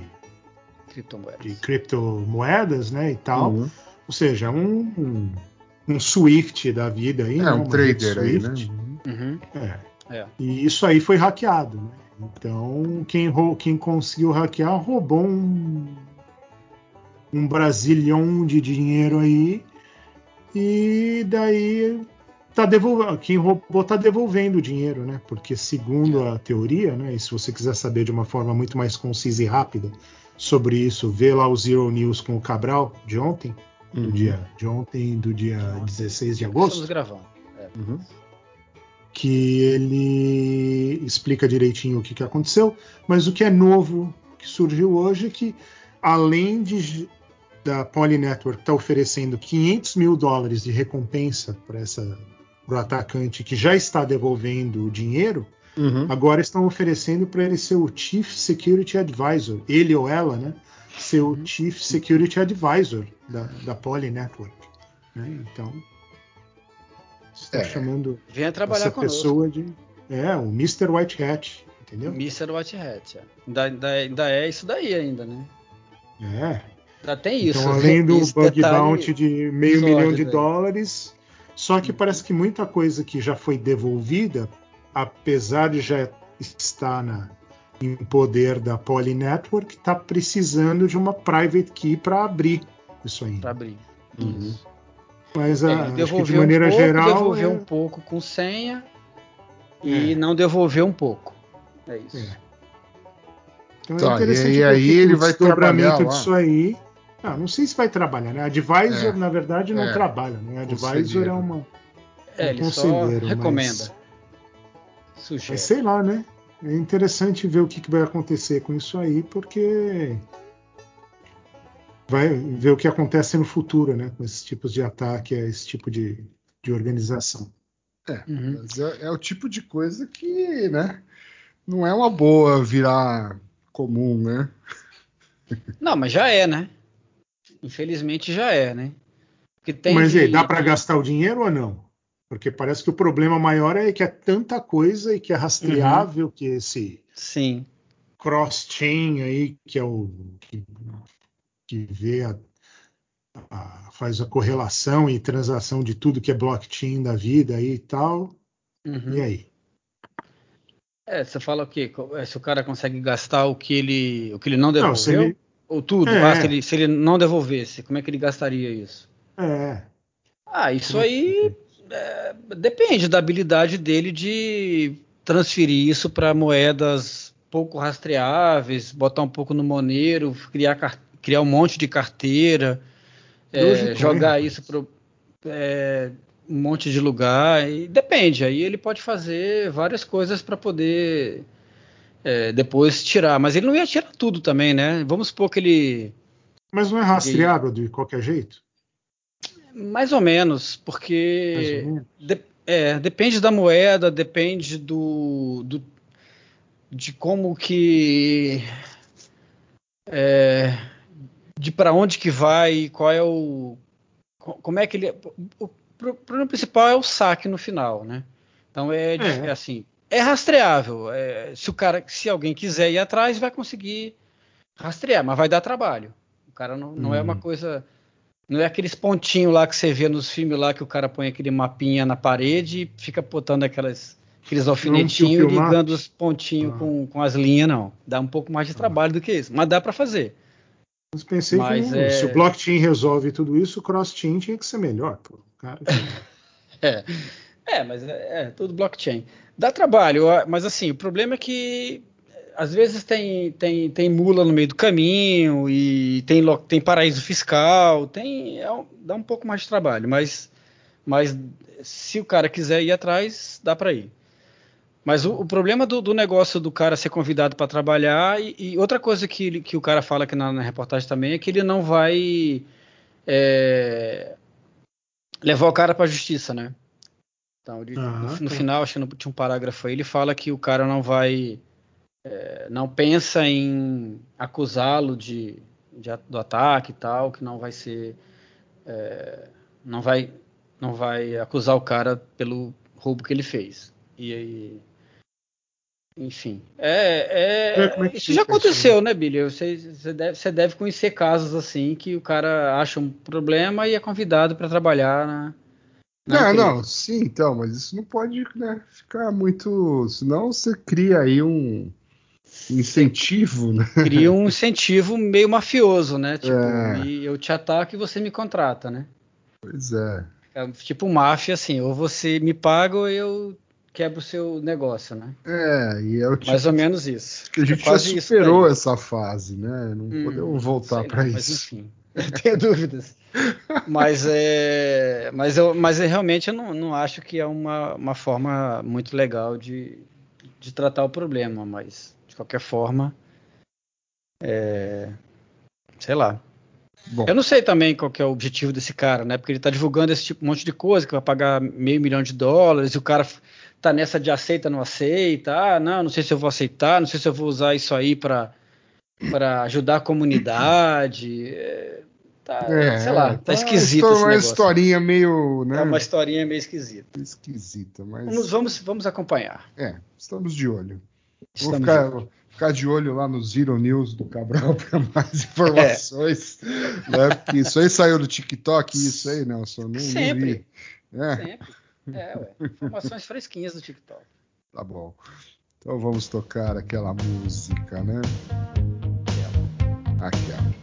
Criptomoedas. de criptomoedas né, e tal. uhum. Ou seja, um, um, um Swift da vida aí. é né, um trader aí, né? Uhum. É. É. E isso aí foi hackeado. Né? Então, quem, quem conseguiu hackear roubou um, um brasilhão de dinheiro aí. E daí tá devolvendo, quem roubou tá devolvendo o dinheiro, né? Porque segundo a teoria, né? E se você quiser saber de uma forma muito mais concisa e rápida sobre isso, vê lá o Zero News com o Cabral de ontem, do Uhum. dia de ontem, do dia 16 de Estamos agosto gravando. Uhum. que ele explica direitinho o que, que aconteceu, mas o que é novo que surgiu hoje é que, além de da Poly Network estar oferecendo 500 mil dólares de recompensa para essa o atacante que já está devolvendo o dinheiro, Uhum. agora estão oferecendo para ele ser o Chief Security Advisor, ele ou ela, né? Ser o Chief Security Advisor da, da Poly Network. né? Então, está É. chamando Venha trabalhar essa conosco. pessoa de. É, o Mr. White Hat, entendeu? Mr. White Hat. é. Ainda, ainda, ainda é isso daí ainda, né? É. Ainda tem isso. Então, além do Esse bug bounty de meio milhão de dólares, só que parece que muita coisa que já foi devolvida, apesar de já estar na, em poder da Poly Network, está precisando de uma private key para abrir isso aí. Pra abrir. Uhum. Isso. Mas É, a, ele acho que de maneira um pouco, geral. devolveu é- um pouco com senha e É. não devolveu um pouco. É isso. É. Então Tá, é interessante e aí ele o vai trabalhar lá? disso aí. Ah, não sei se vai trabalhar, né? Advisor, É. na verdade, não É. trabalha, né? Advisor é uma. É, um ele só recomenda. Mas, Sugere. mas sei lá, né? É interessante ver o que, que vai acontecer com isso aí, porque vai ver o que acontece no futuro, né? Com esses tipos de ataque, a esse tipo de, de organização. Uhum. Mas é, é o tipo de coisa que, né? Não é uma boa virar comum, né? Não, mas já é, né? Infelizmente já é, né? Porque tem Mas e aí, dá para gastar o dinheiro ou não? Porque parece que o problema maior é que é tanta coisa e que é rastreável que esse Sim. cross-chain aí, que é o que, que vê a, a- faz a correlação e transação de tudo que é blockchain da vida aí e tal. Uhum. E aí? É, você fala o quê? É, Se o cara consegue gastar o que ele, o que ele não devolveu? Não, ele, Ou tudo? É. Se, ele, se ele não devolvesse, como é que ele gastaria isso? é, Ah, isso aí é, depende da habilidade dele de transferir isso para moedas pouco rastreáveis, botar um pouco no moneiro, criar, criar um monte de carteira, é, Dogecoin, jogar isso para um monte de lugar. E depende, aí ele pode fazer várias coisas para poder é, depois tirar. Mas ele não ia tirar tudo também, né? Vamos supor que ele. mas não é rastreável de qualquer jeito? Mais ou menos, porque. menos? De- é, depende da moeda, depende do, do- de como que é, de para onde que vai, qual é o co- como é que ele o, problema principal é o saque no final, né? Então é, É. é assim, é rastreável. é, se o cara, se alguém quiser ir atrás, vai conseguir rastrear, mas vai dar trabalho. O cara não, não é uma Hum. coisa não é aqueles pontinhos lá que você vê nos filmes lá que o cara põe aquele mapinha na parede e fica botando aquelas, aqueles alfinetinhos e ligando os pontinhos Ah. com, com as linhas, não. Dá um pouco mais de trabalho do que isso, mas dá para fazer. Mas pensei Mas que é- se o blockchain resolve tudo isso, o cross-chain tinha que ser melhor. Pô. Cara, É, é mas é, é tudo blockchain. Dá trabalho, mas assim, o problema é que às vezes tem, tem, tem mula no meio do caminho e tem, tem paraíso fiscal, tem é um- dá um pouco mais de trabalho, mas, mas se o cara quiser ir atrás, dá para ir. Mas o, o problema do, do negócio do cara ser convidado para trabalhar e, e outra coisa que, que o cara fala aqui na, na reportagem também é que ele não vai é, levar o cara para a justiça, né? Então, ele- Ah, no, no tá. final, acho que no- tinha um parágrafo aí, ele fala que o cara não vai, é, não pensa em acusá-lo de, de do ataque e tal, que não vai ser, é, não vai, não vai acusar o cara pelo roubo que ele fez. E aí, enfim, é, É, é- é isso já aconteceu, né, Billy? Você, você deve, você deve conhecer casos assim que o cara acha um problema e é convidado para trabalhar na na Não, empresa. não, sim, então, mas isso não pode né, ficar muito. Senão você cria aí um incentivo, né? cria um incentivo meio mafioso, né? Tipo, É. eu te ataco e você me contrata, né? Pois é. É tipo máfia, assim, ou você me paga ou eu quebro o seu negócio, né? É, e é o tipo Mais ou menos isso. que a gente É já isso superou essa fase, né? Não Hum, podemos voltar para não, Mas isso. enfim, eu tenho dúvidas. Mas é, mas eu, mas eu realmente eu não, não acho que é uma, uma forma muito legal de, de tratar o problema, mas de qualquer forma, é, sei lá. Bom, Eu não sei também qual que é o objetivo desse cara, né? Porque ele tá divulgando esse tipo um monte de coisa, que vai pagar meio milhão de dólares, e o cara tá nessa de aceita, não aceita. Ah, não, não sei se eu vou aceitar, não sei se eu vou usar isso aí para para ajudar a comunidade. É, tá, é, sei lá, tá uma esquisito Uma negócio. historinha meio, né? É uma historinha meio esquisita. esquisita, mas Vamos, vamos, vamos acompanhar. é, estamos de olho. Vou ficar, de- vou ficar de olho lá no Zero News do Cabral para mais informações. Né? Porque isso aí saiu do TikTok, isso aí, Nelson. Não, não Sempre. vi. É, Sempre. É, ué. Informações fresquinhas do TikTok. tá bom. Então vamos tocar aquela música, né? Aquela. Every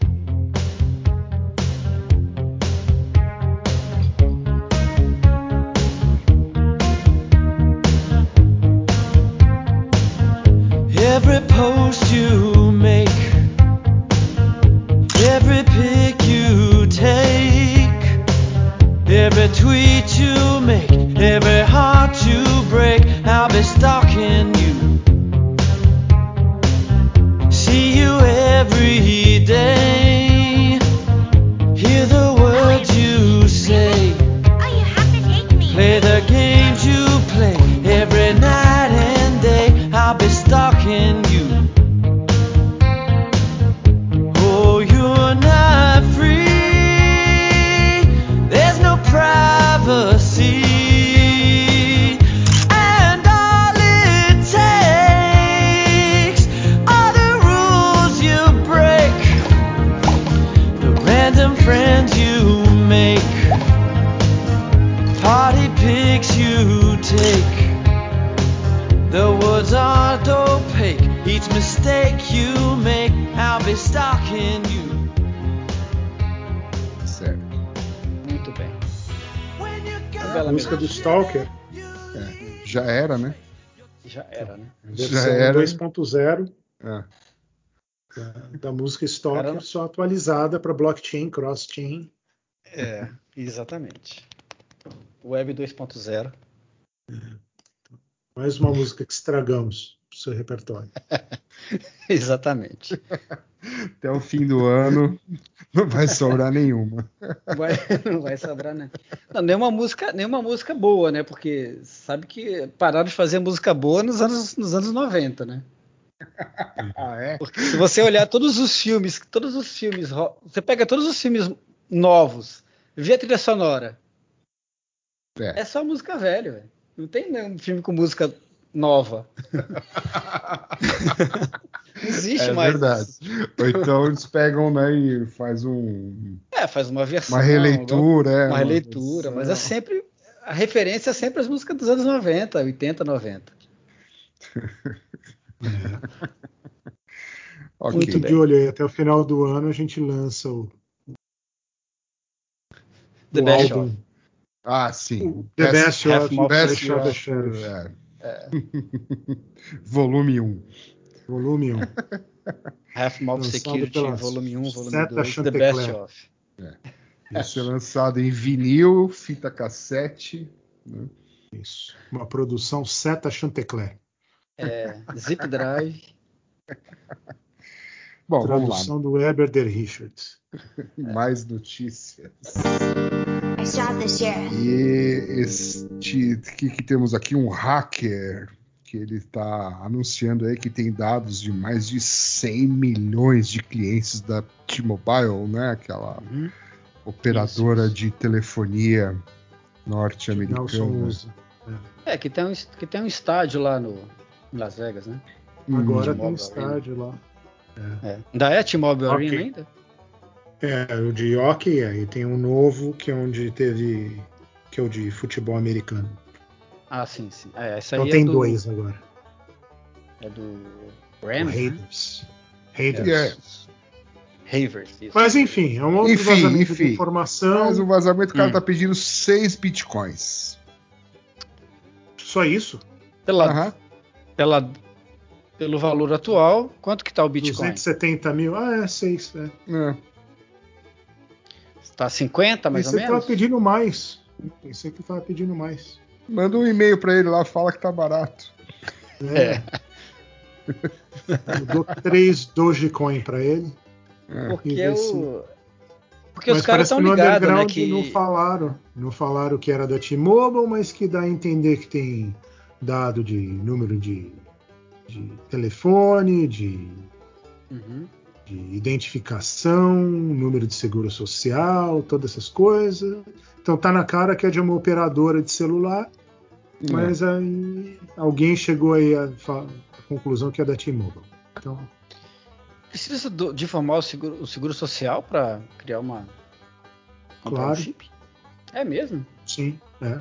2.0 É. da, da música Stalker, Cara, não- só atualizada para blockchain, cross-chain. É, exatamente. Web 2.0. Mais uma música que estragamos pro seu repertório. Exatamente. Até o fim do ano não vai sobrar nenhuma. Vai, não vai sobrar, né? Não, nenhuma música, nenhuma música boa, né? Porque sabe que pararam de fazer música boa nos anos, nos anos 90, né? Ah, é? Porque se você olhar todos os filmes, todos os filmes, você pega todos os filmes novos, vê a trilha sonora. É. É só música velha, velho. Não tem nenhum filme com música nova. Não existe É mais. verdade. isso. Ou então eles pegam né, e faz um, É, faz uma versão. uma releitura. é, Uma releitura, mas é sempre. A referência é sempre as músicas dos anos 90, 80, 90. Ok. Muito Muito de olho aí, até o final do ano a gente lança o, The o Best álbum Ah, sim. The Best, of, Mob Best Best of the of- Sheriff. é. Volume 1. Volume 1. Half Mob Security, pela volume 1, volume Seta 2, The Chantecler. Best of. Esse é lançado em vinil, fita cassete. né? Isso. Uma produção Seta Chantecler. É, Zip Drive. Bom, vamos Tradução do Heber Richards. lá. Mais notícias. E este que, que temos aqui um hacker que ele está anunciando aí que tem dados de mais de 100 milhões de clientes da T-Mobile, né? Aquela Uhum. operadora Isso, isso. de telefonia norte-americana. É, que tem, um, que tem um estádio lá no, em Las Vegas, né? Agora Hum. tem um estádio lá. É. Ainda é T-Mobile Ok. Arena ainda? É, o de hockey, aí tem um novo que é onde teve. que é o de futebol americano. Ah, sim, sim. É, esse aí Então é tem do, dois agora. É do Rams, né? Raiders. Raiders. É. Isso. Mas enfim, é um outro Enfim, vazamento enfim. de informação. Mas o vazamento, o cara Hum. tá pedindo 6 bitcoins. Só isso? Pela, Aham. Pela, pelo valor atual, quanto que tá o Bitcoin? 270 mil? Ah, é, seis. É. É. Tá 50 mais Pensei ou que tava menos? pedindo mais. Pensei que tava pedindo mais. Manda um e-mail pra ele lá, fala que tá barato. É. Eu dou 3 Dogecoin pra ele. É. Porque o. Porque os caras estão ligados, né? underground Que... não falaram. Não falaram que era da T-Mobile, mas que dá a entender que tem dado de número de, de telefone, de, Uhum. de identificação, número de seguro social, todas essas coisas. Então tá na cara que é de uma operadora de celular, É. mas aí alguém chegou aí à conclusão que é da T-Mobile. Então, Precisa formar o seguro, o seguro social para criar uma. Claro. um chip? É mesmo? sim, é.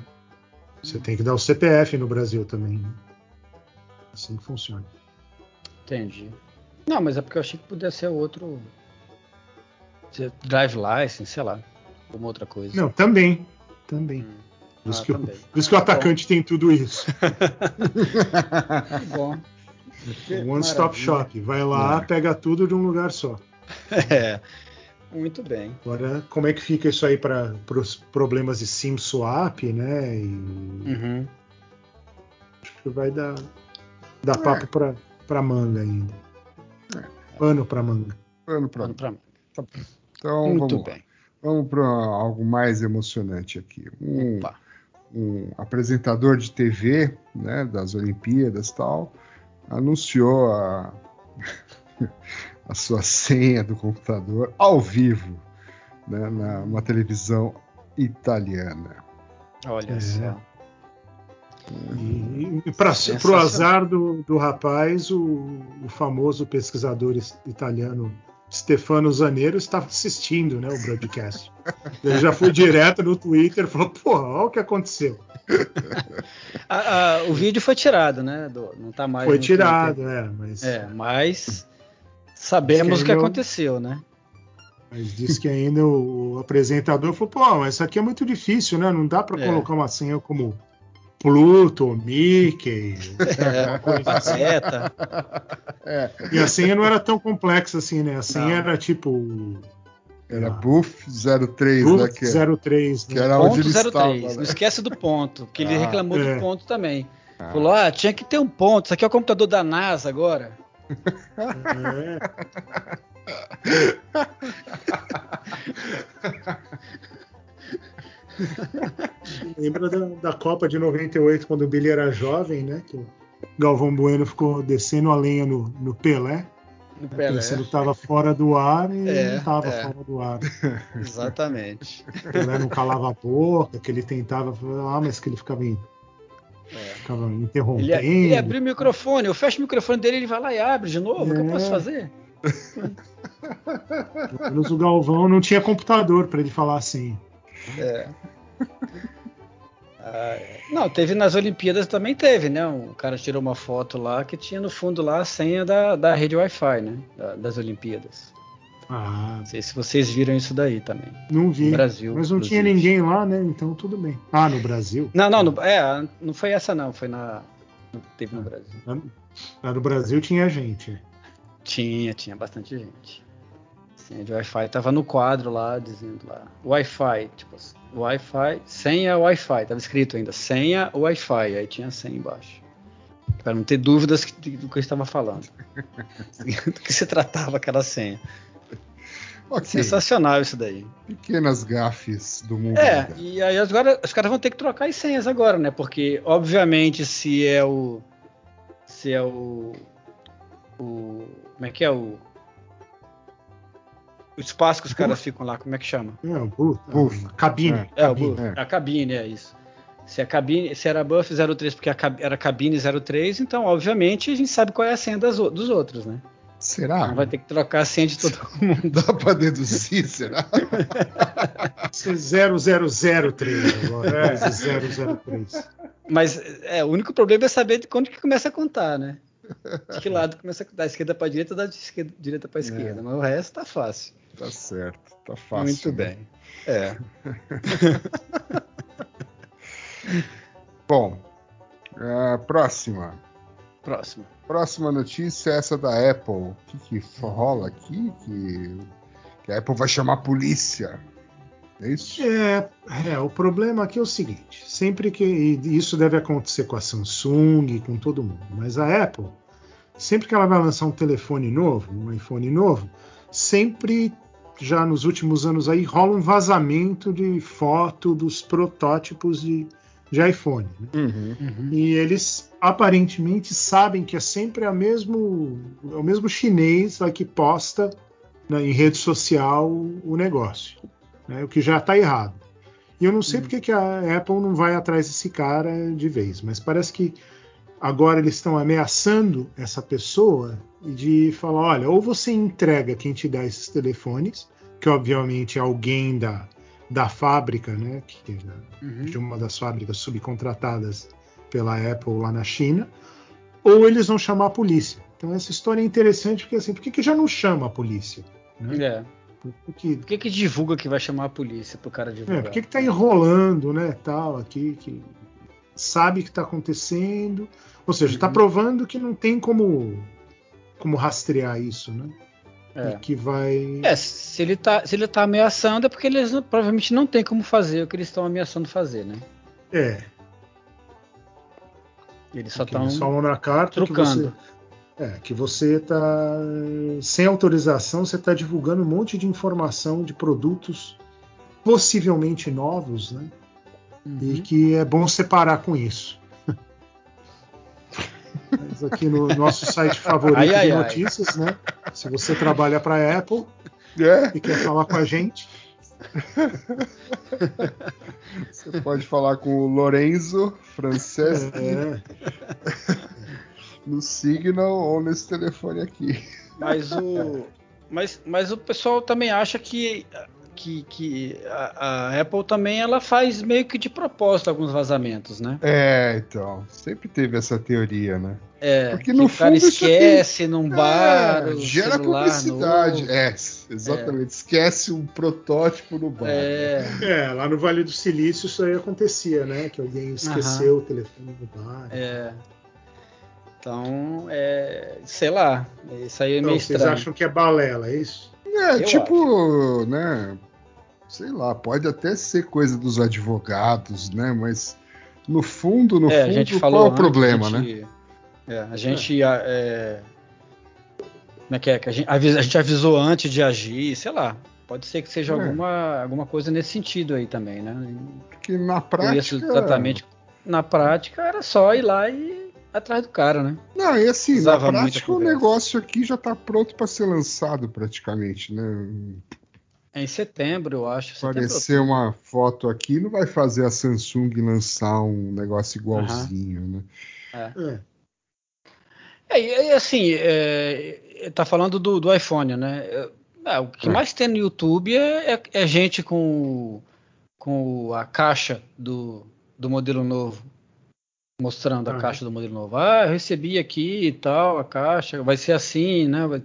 Você tem que dar o CPF no Brasil também. né? Assim que funciona. Entendi. Não, mas é porque eu achei que podia ser outro. Drive license, sei lá. Alguma outra coisa. Não, também. Também. Hum. Por isso, Ah, que, o- por isso que o Ah, tá atacante tem tudo isso. Que bom. One stop Maravilha. shop. Vai lá, pega tudo de um lugar só. É. Muito bem. Agora, como é que fica isso aí para os problemas de SIM swap, né? E Uhum. acho que vai dar, dar papo para para manga ainda. Pano para manga. Vamos pra- Vamos pra... Então Muito vamos bem. Vamos para algo mais emocionante aqui. Um, um apresentador de TV, né, das Olimpíadas e tal, anunciou a, a sua senha do computador ao vivo, né, na uma televisão italiana. Olha É. só. E, e para o azar do, do rapaz, o, o famoso pesquisador es- italiano Stefano Zaneiro estava assistindo né, o broadcast. Ele já foi direto no Twitter e falou: porra, olha o que aconteceu. Ah, ah, o vídeo foi tirado, né? do- não tá mais. Foi tirado, é, mas, Twitter. É, mas sabemos o que ainda- aconteceu, né? mas disse que ainda o, o apresentador falou: pô, mas isso aqui é muito difícil, né? Não dá para É. colocar uma senha como Pluto, Mickey. É, Pateta. E a senha não era tão complexa assim, né? A senha Não. era tipo. Era. Buff 03, né, Pluto que, 03, que né? era onde Ponto ele 03. estava. Não né? esquece do ponto, que ele Ah, reclamou é. do ponto também. Ah. Falou: ah, tinha que ter um ponto. Isso aqui é o computador da NASA agora. É. Lembra da, da Copa de 98, quando o Billy era jovem, né? Que o Galvão Bueno ficou descendo a lenha no, no Pelé, No Pelé. pensando que estava fora do ar e É, não estava é. fora do ar. Exatamente. O Pelé não calava a boca, que ele tentava falar, ah, mas que ele ficava, em- É. ficava Ele, interrompendo. ele abriu o microfone, eu fecho o microfone dele, ele vai lá e abre de novo. O que eu É. posso fazer? Pelo menos o Galvão não tinha computador para ele falar assim. É. Ah, é. Não, teve nas Olimpíadas também teve, né? O cara tirou uma foto lá que tinha no fundo lá a senha da, da rede Wi-Fi, né? Da- das Olimpíadas. Ah, Não sei se vocês viram isso daí também. não vi. No Brasil, mas não tinha inclusive. ninguém lá, né? Então tudo bem. Ah, no Brasil? Não, não, no- é, não foi essa não, foi na Não teve no Brasil. Lá no Brasil tinha gente. Tinha, tinha bastante gente. Senha de Wi-Fi tava no quadro lá, dizendo lá, Wi-Fi, tipo, assim, Wi-Fi, senha Wi-Fi, tava escrito ainda, senha Wi-Fi, aí tinha senha embaixo. Para não ter dúvidas do que eu estava falando. do que se tratava aquela senha. Ok, Sensacional isso daí. pequenas gafes do mundo. É, e aí agora os caras vão ter que trocar as senhas agora, né? Porque, obviamente, se é o. Se é o. O. Como é que é o. O espaço que os caras ficam lá, como é que chama? É, o booth, Booth. a cabine. É, o é. a cabine, é isso. Se, a cabine, se era Buff 03 porque a cab- era cabine 03, então, obviamente, a gente sabe qual é a senha das dos outros, né? Será? Vai ter que trocar a senha de todo mundo. Dá pra deduzir, será? Esse 0003 agora, esse 003. Mas é, o único problema é saber de quando que começa a contar, né? De que lado começa a da esquerda para direita ou da esquerda, direita para esquerda. Mas o resto tá fácil. Tá certo, tá fácil. Muito né? bem. É. Bom, a próxima. Próxima notícia é essa da Apple. O que, que rola aqui? Que, que a Apple vai chamar a polícia. É isso? É, é, o problema aqui é o seguinte: sempre que. E isso deve acontecer com a Samsung, com todo mundo, mas a Apple, sempre que ela vai lançar um telefone novo, um iPhone novo, sempre, já nos últimos anos aí, rola um vazamento de foto dos protótipos de, de iPhone. né? Uhum. E eles aparentemente sabem que é sempre a mesmo, é o mesmo chinês lá que posta né, em rede social o negócio, né, o que já está errado. E eu não sei porque que a Apple não vai atrás desse cara de vez, mas parece que agora eles estão ameaçando essa pessoa de falar, olha, ou você entrega quem te dá esses telefones, que obviamente é alguém da, da fábrica, né, que, Uhum. de uma das fábricas subcontratadas pela Apple lá na China, ou eles vão chamar a polícia. Então essa história é interessante porque assim, por que, que já não chama a polícia? Né? É. Porque, Por que, que divulga que vai chamar a polícia pro cara divulgar? é, por que, que tá enrolando, né, tal, aqui, que sabe que tá acontecendo, ou seja, tá Uhum. provando que não tem como como rastrear isso, né? É. E que vai É, se ele, tá, se ele tá ameaçando é porque eles não- provavelmente não tem como fazer o que eles estão ameaçando fazer, né? é, Eles só que estão falam na carta que trucando. você, é, que você tá sem autorização, você está divulgando um monte de informação de produtos possivelmente novos, né? E Uhum. que é bom separar com isso. Mas aqui no nosso site favorito Ai, ai, de ai. notícias, né? Se você trabalha para a Apple É, e quer falar com a gente, você pode falar com o Lorenzo Franceschi é, no Signal ou nesse telefone aqui. Mas o, mas, mas o pessoal também acha que, que, que a, a Apple também ela faz meio que de propósito alguns vazamentos, né? É, então, sempre teve essa teoria, né? É, Porque que no o cara fundo esquece num bar, É, gera publicidade. novo. É, exatamente. Esquece um protótipo no bar. É, é, lá no Vale do Silício isso aí acontecia, né? Que alguém esqueceu o telefone no bar. é. Então, é, sei lá, isso aí é Então, meio vocês estranho. acham que é balela, é isso? É, Eu tipo, né? Sei lá, pode até ser coisa dos advogados, né? Mas no fundo, no é, a fundo, gente qual falou é o problema, a né? gente, é, a gente a- é, como é que é? Que a gente, a gente avisou antes de agir, sei lá. Pode ser que seja É. alguma, alguma coisa nesse sentido aí também, né? Porque na prática. exatamente. Na prática era só ir lá e atrás do cara, né? Não, e assim, na Usava muita prática o negócio aqui já tá pronto para ser lançado praticamente, né? É em setembro, eu acho. setembro, Aparecer uma foto aqui não vai fazer a Samsung lançar um negócio igualzinho, né? É. É, e assim, é, tá falando do, do iPhone, né? É, o que É. mais tem no YouTube é, é- é gente com, com a caixa do, do modelo novo. Mostrando a caixa do modelo novo. Ah, eu recebi aqui e tal, a caixa, vai ser assim, né? Vai,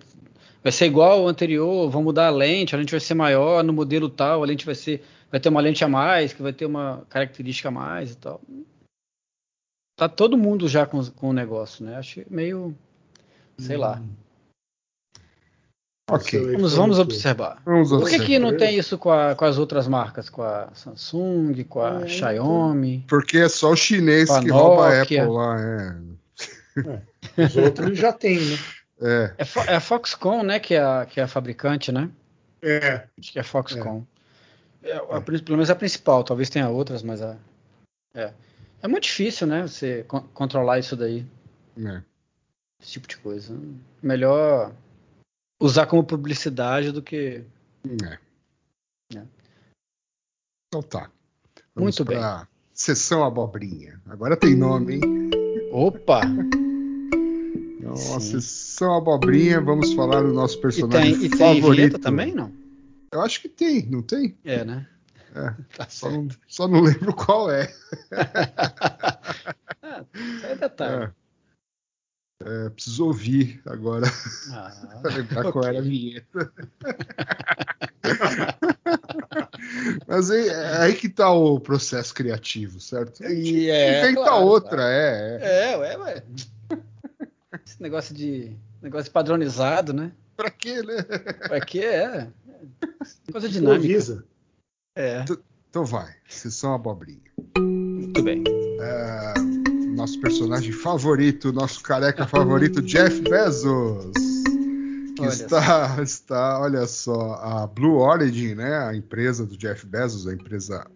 vai ser igual ao anterior, vão mudar a lente, a lente vai ser maior no modelo tal, a lente vai ser. Vai ter uma lente a mais, que vai ter uma característica a mais e tal. tá todo mundo já com, com o negócio, né? Acho meio, sei lá. Ok. Vamos, vamos observar. Vamos Por que, observar. que não tem isso com, a- com as outras marcas? Com a Samsung, com a É, Xiaomi? Porque é só o chinês que rouba a. Apple lá. É. Os outros já tem, né? É. É, Fo- é a Foxconn, né? Que é a, que é a fabricante, né? É, Acho que é a Foxconn. É, a prin- pelo menos a principal, talvez tenha outras, mas a. É. É muito difícil, né? Você con- controlar isso daí, é. esse tipo de coisa. Melhor usar como publicidade do que. É. É. Então tá. Muito bem. Sessão Abobrinha. Agora tem nome, hein? Opa! Então, Sim. a Sessão Abobrinha, vamos falar do nosso E personagem tem, e tem favorito. também, não? Eu acho que tem, não tem? É, né? É. Tá Só não, só não lembro qual é. Ah, é detalhe. É, preciso ouvir agora Ah, para lembrar qual ok. era a vinheta. Mas é, é aí que tá o processo criativo, certo? E é, inventa claro, outra, claro. é, é. É, ué, ué. Negócio de. Negócio padronizado, né? Pra quê, né? Pra quê? É. Coisa dinâmica. improvisa. É. Então vai, Sessão Abobrinha. Muito bem. É, nosso personagem favorito, nosso careca favorito, Jeff Bezos. Que Olha está, está, olha só, a Blue Origin, né, a empresa do Jeff Bezos, a empresa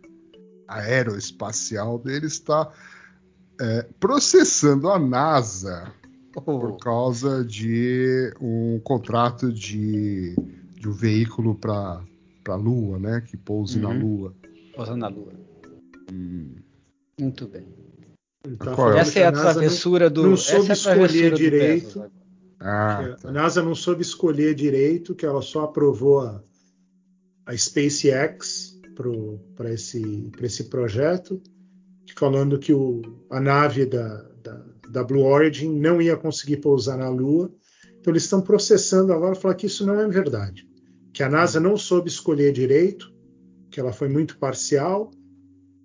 aeroespacial dele, está é, processando a NASA por causa de um contrato de, de um veículo para a Lua, né, que pouse na Uhum. Lua. pousando na lua. Muito bem. Qual é? falando Essa é a NASA não- travessura do. não essa soube é a travessura escolher direito. Ah, tá. A NASA não soube escolher direito, que ela só aprovou a, a SpaceX para esse, pra esse projeto, falando que o, a nave da, da, Blue Origin não ia conseguir pousar na Lua. Então eles estão processando agora falar que isso não é verdade. Que a NASA não soube escolher direito, que ela foi muito parcial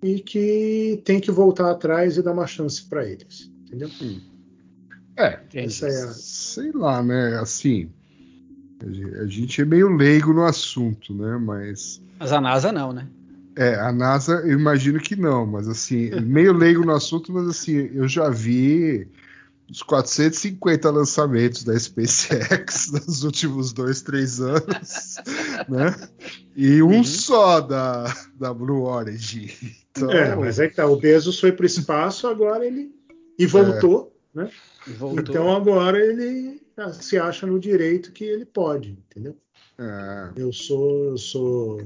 e que tem que voltar atrás e dar uma chance para eles. Entendeu? É. Essa é a, sei lá, né? Assim, a gente é meio leigo no assunto, né? Mas Mas a NASA não, né? É, a NASA, eu imagino que não, mas assim, meio leigo no assunto, mas assim, eu já vi os 450 lançamentos da SpaceX nos últimos dois, três anos, né? E um Uhum. só da, da Blue Origin. Então, É, mas é que tá. O Bezos foi para o espaço, agora ele. E voltou, né? E voltou. Então agora ele ah, se acha no direito que ele pode, entendeu? é, Eu sou, eu sou,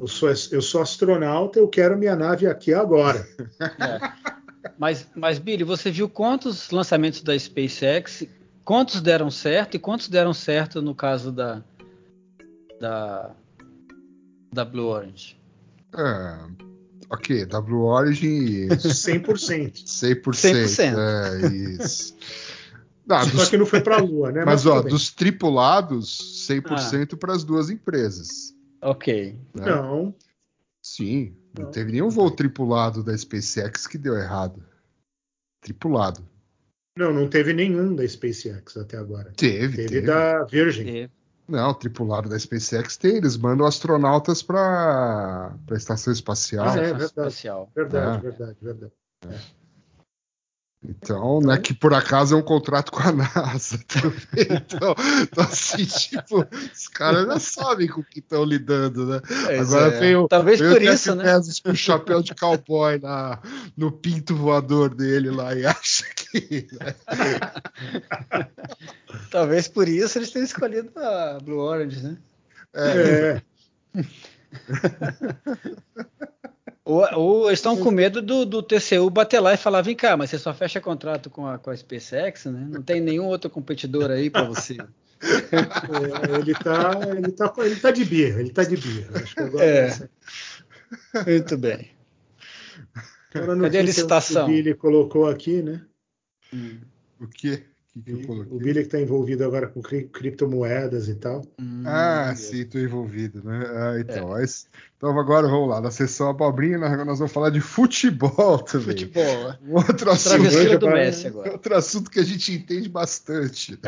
eu sou, eu sou astronauta, eu quero minha nave aqui agora. É. Mas, mas, Billy, você viu quantos lançamentos da SpaceX, quantos deram certo e quantos deram certo no caso da da, da Blue Orange? é, ok, da Blue Origin 100%. 100%. 100%. É, isso. Não, Só dos- que não foi para a Lua, né? mas, tudo ó, dos tripulados, Ah. 100% para as duas empresas. Ok. né? Não, Sim, não Não. teve nenhum voo tripulado da SpaceX que deu errado. Tripulado. não, não teve nenhum da SpaceX até agora. Teve, Teve, teve. da Virgin. E- Não, tripulado da SpaceX tem. Eles mandam astronautas para a estação espacial. Ah, é, verdade. espacial. Verdade, Ah. verdade, verdade. Então, né, que por acaso é um contrato com a NASA também. Então, então, assim, tipo, os caras já sabem com o que estão lidando, né? Pois Agora é. veio, Talvez veio por o isso, né? Bezos com o chapéu de cowboy na, no pinto voador dele lá e acha que. né? Talvez por isso eles tenham escolhido a Blue Orange, né? É, Ou, ou eles estão com medo do, do TCU bater lá e falar: vem cá, mas você só fecha contrato com a, com a SpaceX, né? Não tem nenhum outro competidor aí para você. é, ele tá, ele tá, ele tá de birra, ele tá de birra. Acho que agora É. essa- Muito bem. agora Cadê a licitação? que O Billy colocou aqui, né? O quê? Que, que eu O? Billy que está envolvido agora com cri- criptomoedas e tal. Hum, Ah, beleza. sim, tô envolvido, né? Ah, então, mas- então agora vamos lá, na sessão abobrinha nós, nós vamos falar de futebol também. Futebol. é. Um outro assunto, do para- Messi agora. outro assunto que a gente entende bastante.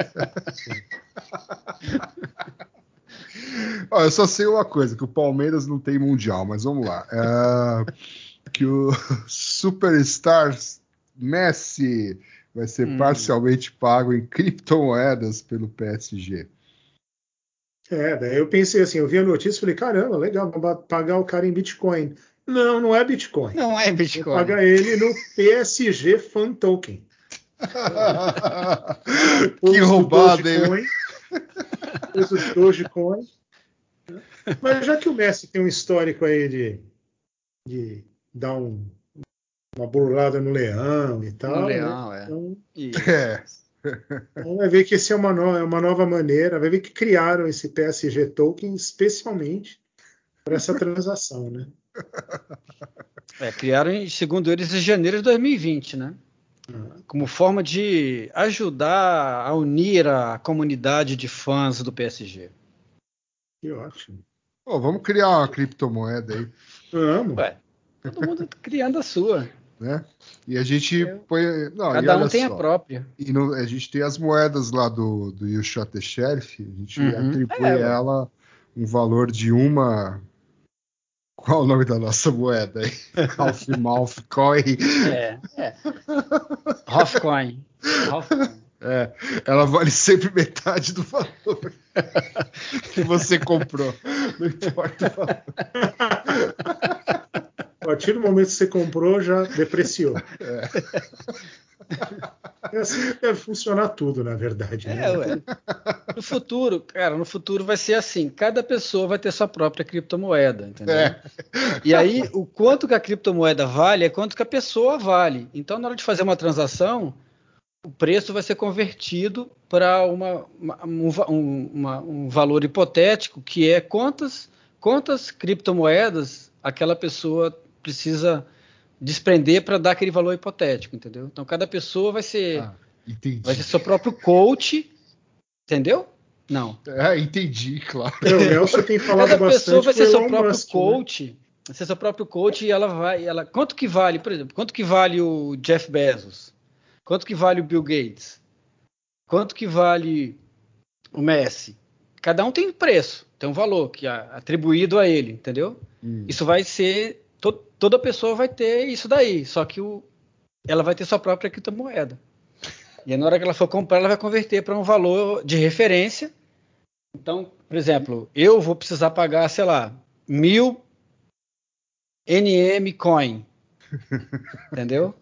Ó, eu só sei uma coisa, que o Palmeiras não tem mundial, mas vamos lá. É, que o Superstars Messi vai ser Hum. parcialmente pago em criptomoedas pelo PSG. É, daí eu pensei assim, eu vi a notícia e falei, caramba, legal, pagar o cara em Bitcoin. Não, não é Bitcoin. Não é Bitcoin. pagar ele no PSG Fan Token. Que do roubado, hein? Do Dogecoin. Mas já que o Messi tem um histórico aí de, de dar um- uma burlada no leão e tal, No né? Leão, é. Então, E- É. então vai ver que esse é uma, no- é uma nova maneira, vai ver que criaram esse PSG Token especialmente para essa transação, né? É, criaram, segundo eles, em janeiro de 2020, né? Como forma de ajudar a unir a comunidade de fãs do PSG. Que ótimo. Pô, vamos criar uma criptomoeda aí, Amo. Ué, todo mundo criando a sua. Né? E a gente Eu- põe. Não, Cada um tem só, a própria. E no- a gente tem as moedas lá do, do You Shot the Sheriff, a gente Uhum. atribui É, ela um valor de uma. Qual o nome da nossa moeda aí? Half Mouth Coin. É, é. Hoffcoin. Hoffcoin. É, ela vale sempre metade do valor que você comprou. Não importa o valor. A partir do momento que você comprou, já depreciou. É assim que deve funcionar tudo, na verdade. né? É, ué. No futuro, cara, no futuro vai ser assim: cada pessoa vai ter sua própria criptomoeda, entendeu? É. E aí, o quanto que a criptomoeda vale é quanto que a pessoa vale. Então, na hora de fazer uma transação, o preço vai ser convertido para uma, uma- um, um- um valor hipotético, que é quantas, quantas criptomoedas aquela pessoa precisa desprender para dar aquele valor hipotético, entendeu? Então, cada pessoa vai ser, Ah, entendi. vai ser seu próprio coach, entendeu? Não. É, entendi, claro. É, o Nelson tem falado Cada pessoa bastante vai com ser seu próprio Musk, né? coach. Vai ser seu próprio coach e ela vai. Ela, quanto que vale, por exemplo, quanto que vale o Jeff Bezos? Quanto que vale o Bill Gates? Quanto que vale o Messi? Cada um tem preço, tem um valor que é atribuído a ele, entendeu? Hum. Isso vai ser. To- toda pessoa vai ter isso daí, só que o, ela vai ter sua própria criptomoeda. E aí, na hora que ela for comprar, ela vai converter para um valor de referência. Então, por exemplo, eu vou precisar pagar, sei lá, mil NM coin. Entendeu?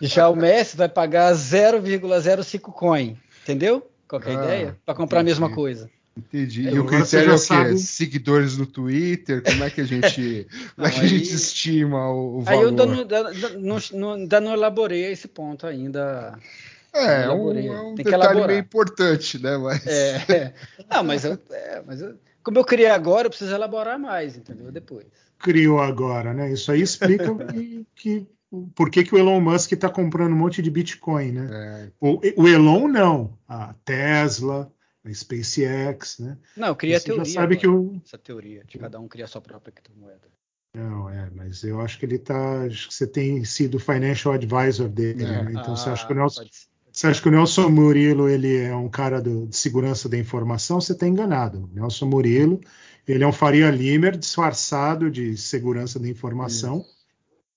Já o Messi vai pagar 0,05 coin. Entendeu? Qual que é Ah, ideia? Para comprar a mesma entendi. coisa. Entendi. É, E o agora você critério é o quê? sabe. Seguidores no Twitter? Como é que a gente, como é que a Não, gente estima o, o Aí eu valor? ainda não, não, não- não elaborei esse ponto ainda. é, é um, é um Tem que detalhe elaborar. meio importante, né? Mas É, é. Não, mas, eu, é, mas eu- como eu criei agora, eu preciso elaborar mais, entendeu? Depois. criou agora, né? Isso aí explica que, que- por que, que o Elon Musk está comprando um monte de Bitcoin, né? é, O, o Elon não, a Tesla, a SpaceX, né? Não, eu criei a Você já teoria. sabe que agora, o Essa teoria de cada um criar sua própria criptomoeda. não é, mas eu acho que ele tá, acho que você tem sido financial advisor dele, É. né? Então você Ah, acha que o Nelson, pode ser. você acha que o Nelson Murilo ele é um cara do- de segurança da informação? Você está enganado. O Nelson Murilo ele é um Faria Limer disfarçado de segurança da informação,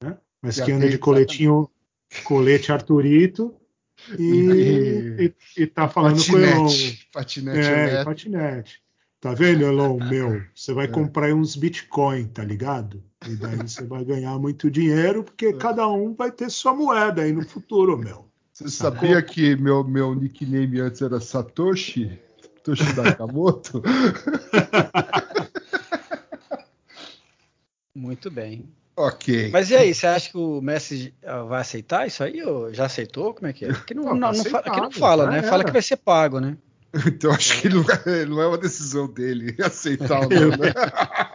né? mas Já que anda de coletinho, colete Arturito e, E- e, tá falando com o Elon. patinete, patinete É, patinete. Tá vendo, Elon? Meu, você É. vai comprar aí uns Bitcoin, tá ligado? E daí você vai ganhar muito dinheiro, porque cada um vai ter sua moeda aí no futuro, meu. Você sabia que meu, meu nickname antes era Satoshi? Satoshi Nakamoto? Muito bem. Ok. Mas e aí, você acha que o Messi ah, vai aceitar isso aí? Ou já aceitou? Como é que é? Aqui não, Não, não, não fala, aqui não fala, né? era. Fala que vai ser pago, né? Então acho que não é, não é uma decisão dele aceitar ou não, né?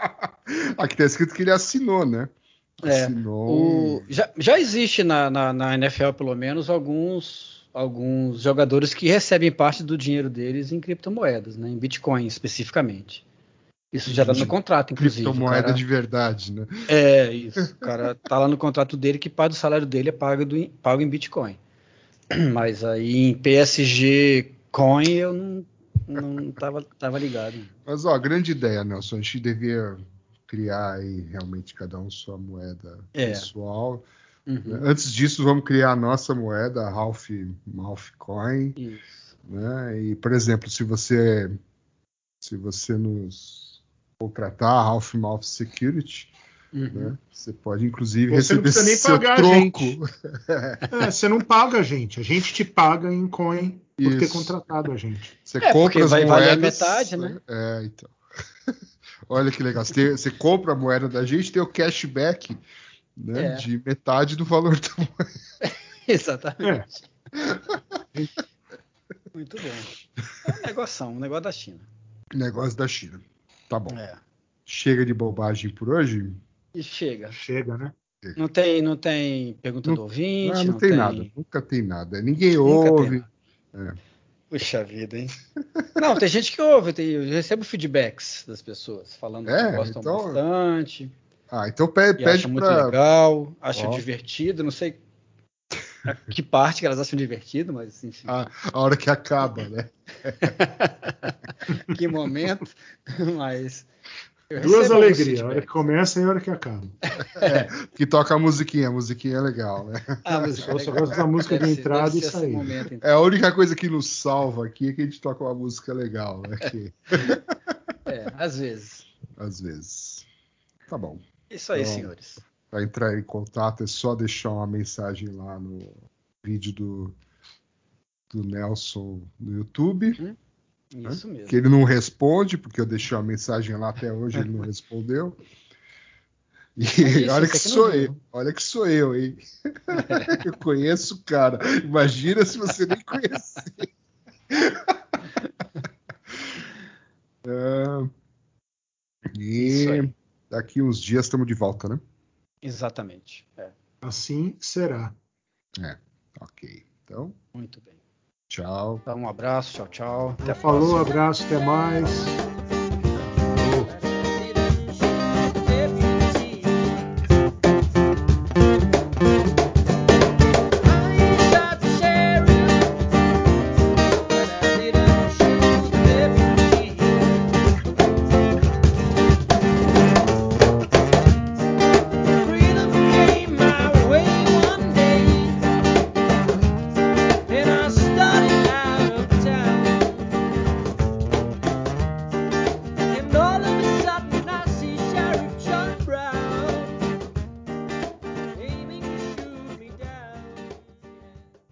Aqui tá escrito que ele assinou, né? É, Assinou. O, já, já existe na, na, na NFL, pelo menos, alguns, alguns jogadores que recebem parte do dinheiro deles em criptomoedas, né? Em Bitcoin especificamente. Isso já está no contrato, inclusive. Criptomoeda cara... de verdade, né? É, isso. O cara tá lá no contrato dele que parte do salário dele é pago, do, pago em Bitcoin. Mas aí em PSG Coin eu não, não tava, tava ligado. Mas ó, grande ideia, Nelson. A gente devia criar aí realmente cada um sua moeda É. pessoal. Uhum. Antes disso, vamos criar a nossa moeda, a Ralph, Ralph Coin. Isso. né? E, por exemplo, se você se você nos contratar a Ralph Mouth Security, Uhum. né? Você pode inclusive Você não receber precisa nem seu pagar a tronco. É, você não paga a gente, a gente te paga em coin por ter Isso. contratado a gente. Você É, compra as vai moedas. valer a metade, né? É, então. Olha que legal. Você, tem- você compra a moeda da gente, tem o cashback né, É. de metade do valor da moeda. Exatamente. Muito bom. É um negócio, um negócio da China. Negócio da China. Tá bom. É. Chega de bobagem por hoje? E chega. Chega, né? Não tem, não tem pergunta Não- do ouvinte, Ah, não, não, tem, nada. Nunca tem nada. Ninguém Nunca tem ouve. É. Puxa vida, hein? Não, tem gente que ouve, tem- eu recebo feedbacks das pessoas falando É, que gostam então- bastante, Ah, então pede, pede muito pra. legal, acham Ó. divertido, não sei que parte que elas acham divertido, mas enfim, A, a hora que acaba, né? que momento, mas Duas alegrias, a hora que começa e a hora que acaba. Que toca a musiquinha. A musiquinha é legal, né? Ah, mas Eu só gosto da música de deve ser- entrada e ser esse saída. momento, então. É a única coisa que nos salva aqui é que a gente toca uma música legal, né? Que, É, às vezes. às vezes. Tá bom. Isso aí, Então, senhores. Para entrar em contato é só deixar uma mensagem lá no vídeo do, do Nelson no YouTube, Isso mesmo. que ele não responde, porque eu deixei uma mensagem lá até hoje ele não respondeu. E isso, olha que sou viu. eu, olha que sou eu, hein? eu conheço o cara. Imagina se você nem conhecer. Ah, e daqui uns dias estamos de volta, né? Exatamente. É, Assim será. Ok. Então, muito bem. tchau. Então, um abraço, tchau, tchau. Até Falou, próxima. abraço, até mais.